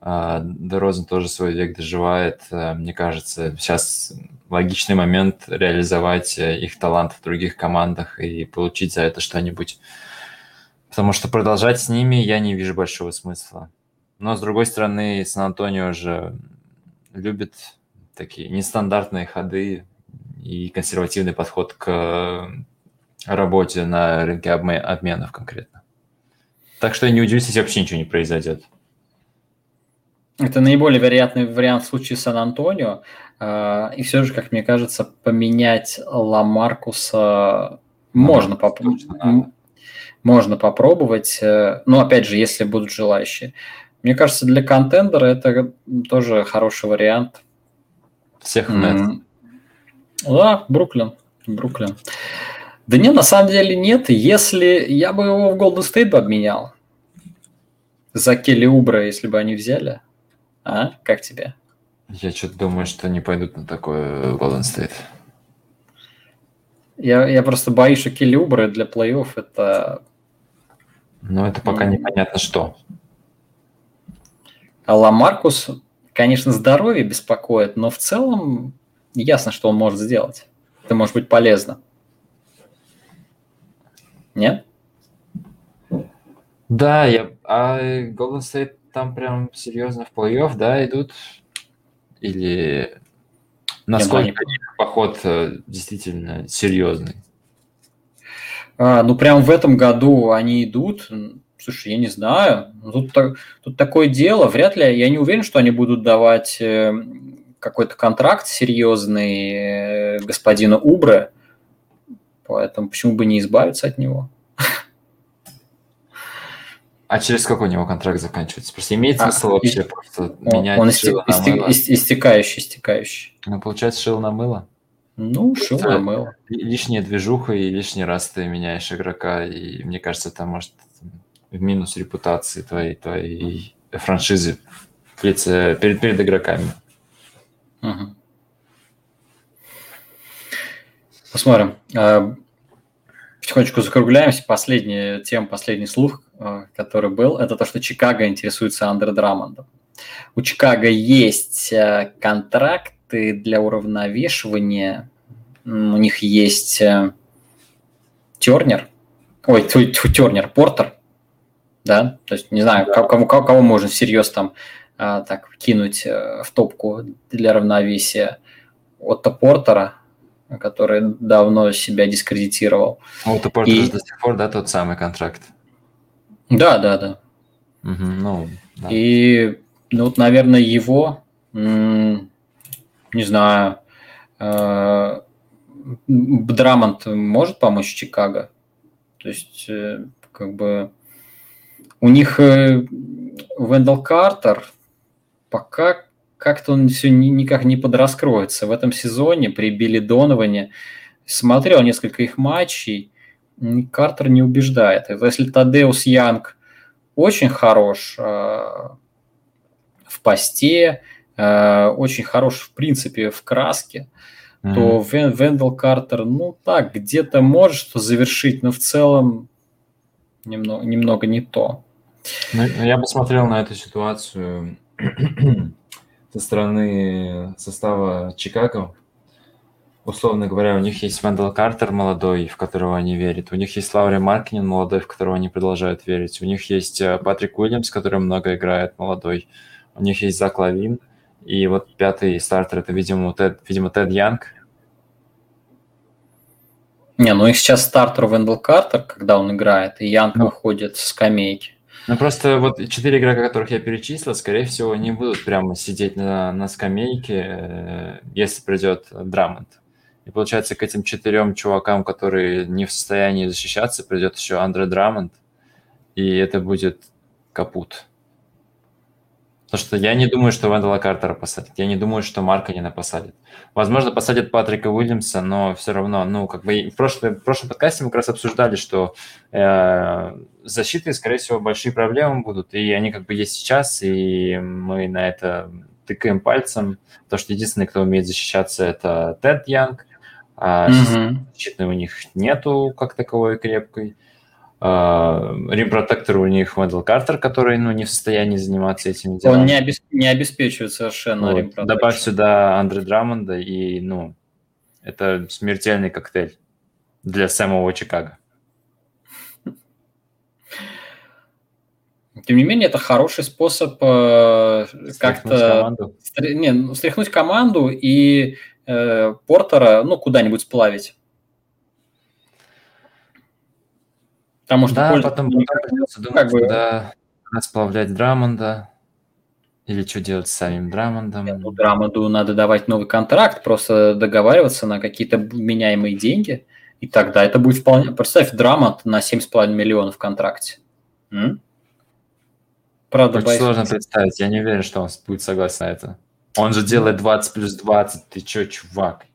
[SPEAKER 2] А, Дерозен тоже свой век доживает. А, мне кажется, сейчас логичный момент реализовать э, их талант в других командах и получить за это что-нибудь. Потому что продолжать с ними я не вижу большого смысла. Но, с другой стороны, Сан-Антонио же любит такие нестандартные ходы и консервативный подход к работе на рынке обменов конкретно. Так что я не удивлюсь, если вообще ничего не произойдет.
[SPEAKER 1] Это наиболее вероятный вариант в случае Сан-Антонио. А, и все же, как мне кажется, поменять Ламаркуса можно, поп... можно попробовать. Э, но опять же, если будут желающие. Мне кажется, для контендера это тоже хороший вариант.
[SPEAKER 2] Всех mm.
[SPEAKER 1] Да, Бруклин. Бруклин. Да нет, на самом деле нет. Если я бы его в Golden State бы обменял за Келли Убра, если бы они взяли. А? Как тебе?
[SPEAKER 2] Я что-то думаю, что не пойдут на такое Golden State.
[SPEAKER 1] Я, я просто боюсь, что Келли Убры для плей-офф это...
[SPEAKER 2] Ну, это пока непонятно что.
[SPEAKER 1] А Ламаркус, конечно, здоровье беспокоит, но в целом ясно, что он может сделать. Это может быть полезно. Нет?
[SPEAKER 2] Да, я... а Golden State там прям серьезно в плей-офф, да, идут? Или насколько Нет, поход э, действительно серьезный?
[SPEAKER 1] А, ну, прям в этом году они идут. Слушай, я не знаю. Тут, тут такое дело. Вряд ли, я не уверен, что они будут давать э, какой-то контракт серьезный э, господину Убре. Поэтому почему бы не избавиться от него?
[SPEAKER 2] А через какой у него контракт заканчивается? Просто имеет а, смысл а, вообще и... просто он, менять
[SPEAKER 1] он шило истек, на мыло? истекающий, истекающий.
[SPEAKER 2] Ну, получается, шил на мыло?
[SPEAKER 1] Ну, шил на мыло.
[SPEAKER 2] Лишняя движуха, и лишний раз ты меняешь игрока, и мне кажется, это может в минус репутации твоей, твоей франшизы перед, перед, перед игроками. Угу.
[SPEAKER 1] Посмотрим. А, потихонечку закругляемся. Последняя тема, последний слух, э, который был, это то, что Чикаго интересуется Андре Драмондом. У Чикаго есть э, контракты для уравновешивания. У них есть э, Тернер, ой, Тернер, Портер, да, то есть не знаю, да. кому, кого можно всерьез там так кинуть в топку для равновесия. Отто Портера – который давно себя дискредитировал.
[SPEAKER 2] А вот у Портера и... до сих пор, да, тот самый контракт?
[SPEAKER 1] Да, да, да.
[SPEAKER 2] Угу, ну, да.
[SPEAKER 1] И, ну, вот, наверное, его, не знаю, э, Драмонт может помочь Чикаго? То есть, э, как бы, у них э, Вендел Картер пока как-то он все никак не подраскроется. В этом сезоне при Билли Доноване смотрел несколько их матчей, Картер не убеждает. Если Тадеус Янг очень хорош э, в посте, э, очень хорош в принципе в краске, mm-hmm. то Вен, Вендел Картер, ну так, где-то может что завершить, но в целом немного, немного не то.
[SPEAKER 2] Ну, я бы смотрел на эту ситуацию со стороны состава Чикаго. Условно говоря, у них есть Вендел Картер молодой, в которого они верят. У них есть Лаури Маркинин молодой, в которого они продолжают верить. У них есть э, Патрик Уильямс, который много играет, молодой. У них есть Зак Лавин. И вот пятый стартер – это, видимо, Тед, видимо, Тед Янг.
[SPEAKER 1] Не, ну и сейчас стартер Вендел Картер, когда он играет, и Янг ну, выходит с скамейки.
[SPEAKER 2] Ну просто вот четыре игрока, которых я перечислил, скорее всего, не будут прямо сидеть на, на скамейке, э, если придет Драмонт. И получается, к этим четырем чувакам, которые не в состоянии защищаться, придет еще Андре Драмонт, и это будет капут. Потому что я не думаю, что Вендела Картера посадят. Я не думаю, что Марканина посадят. Возможно, посадят Патрика Уильямса, но все равно, ну, как бы в, прошлый, в прошлом подкасте мы как раз обсуждали, что э, с защитой, скорее всего, большие проблемы будут, и они как бы есть сейчас, и мы на это тыкаем пальцем. То, что единственный, кто умеет защищаться, это Тед Янг, а mm-hmm. защитной у них нету как таковой крепкой. Rim protector у них Уэнделл Картер, который ну, не в состоянии заниматься этими делами.
[SPEAKER 1] Он не, обесп... не обеспечивает совершенно
[SPEAKER 2] вот. Добавь сюда Андре Драмонда, и ну, это смертельный коктейль для самого Чикаго.
[SPEAKER 1] Тем не менее, это хороший способ э, как-то не, ну, стряхнуть команду и э, Портера ну, куда-нибудь сплавить.
[SPEAKER 2] Потому что да, потом, потом придется думать, как бы... куда расплавлять Драмонда, или что делать с самим Драмондом.
[SPEAKER 1] ну, Драмонду надо давать новый контракт, просто договариваться на какие-то меняемые деньги, и тогда это будет вполне... Представь, Драмонд на 7,5 миллионов в контракте. М?
[SPEAKER 2] Правда, Очень сложно представить, я не уверен, что он будет согласен на это. Он же делает 20 плюс 20, ты чё, чувак?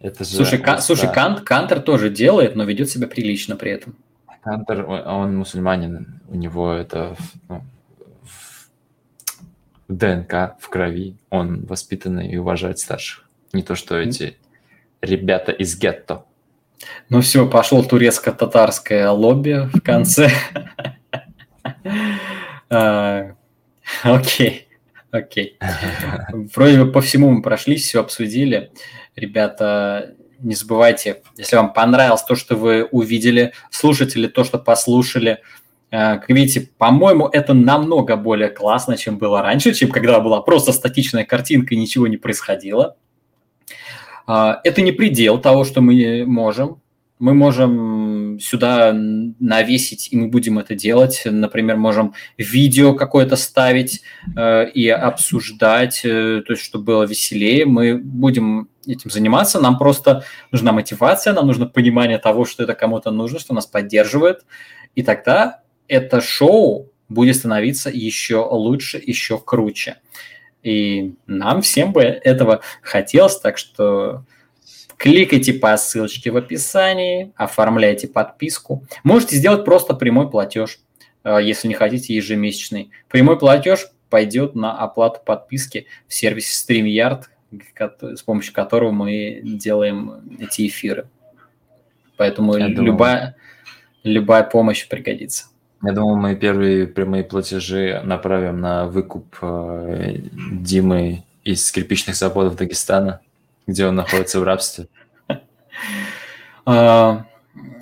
[SPEAKER 1] Это же слушай, просто... слушай Кант, Кантер тоже делает, но ведет себя прилично при этом.
[SPEAKER 2] Кантер, он мусульманин, у него это ну, в ДНК, в крови. Он воспитанный и уважает старших. Не то, что эти ребята из гетто.
[SPEAKER 1] Ну все, пошел турецко-татарское лобби в конце. А, окей, окей. Вроде бы по всему мы прошлись, все обсудили. Ребята, не забывайте, если вам понравилось то, что вы увидели, слушатели то, что послушали, э, как видите, по-моему, это намного более классно, чем было раньше, чем когда была просто статичная картинка и ничего не происходило. А, это не предел того, что мы можем мы можем сюда навесить, и мы будем это делать. Например, можем видео какое-то ставить э, и обсуждать, э, то есть, чтобы было веселее. Мы будем этим заниматься. Нам просто нужна мотивация, нам нужно понимание того, что это кому-то нужно, что нас поддерживает. И тогда это шоу будет становиться еще лучше, еще круче. И нам всем бы этого хотелось, так что Кликайте по ссылочке в описании, оформляйте подписку. Можете сделать просто прямой платеж, э, если не хотите ежемесячный. Прямой платеж пойдет на оплату подписки в сервисе StreamYard, с помощью которого мы делаем эти эфиры. Поэтому Я любая, любая помощь пригодится.
[SPEAKER 2] Я думал, мы первые прямые платежи направим на выкуп э, Димы из кирпичных заводов Дагестана где он находится в рабстве?
[SPEAKER 1] А,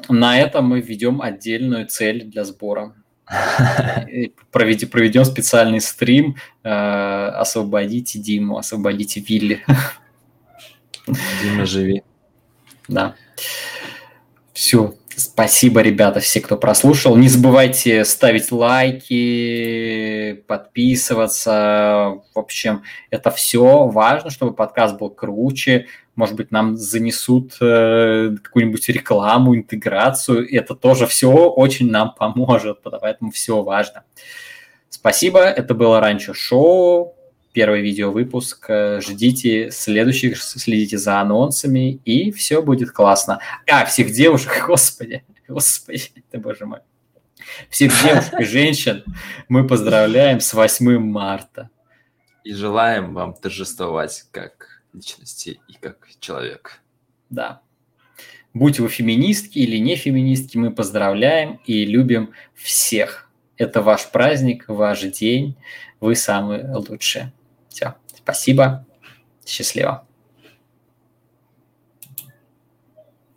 [SPEAKER 1] на этом мы введем отдельную цель для сбора. Проведем специальный стрим а, «Освободите Диму», «Освободите Вилли».
[SPEAKER 2] Дима, живи.
[SPEAKER 1] Да. Все. Спасибо, ребята, все, кто прослушал. Не забывайте ставить лайки, подписываться. В общем, это все важно, чтобы подкаст был круче. Может быть, нам занесут э, какую-нибудь рекламу, интеграцию. Это тоже все очень нам поможет, поэтому все важно. Спасибо. Это было раньше шоу первый видеовыпуск. Э, ждите следующих, следите за анонсами, и все будет классно. А, всех девушек, господи, господи, ты боже мой. Всех девушек и женщин мы поздравляем с 8 марта.
[SPEAKER 2] И желаем вам торжествовать как личности и как человек.
[SPEAKER 1] Да. Будь вы феминистки или не феминистки, мы поздравляем и любим всех. Это ваш праздник, ваш день, вы самые лучшие. Все. Спасибо. Счастливо.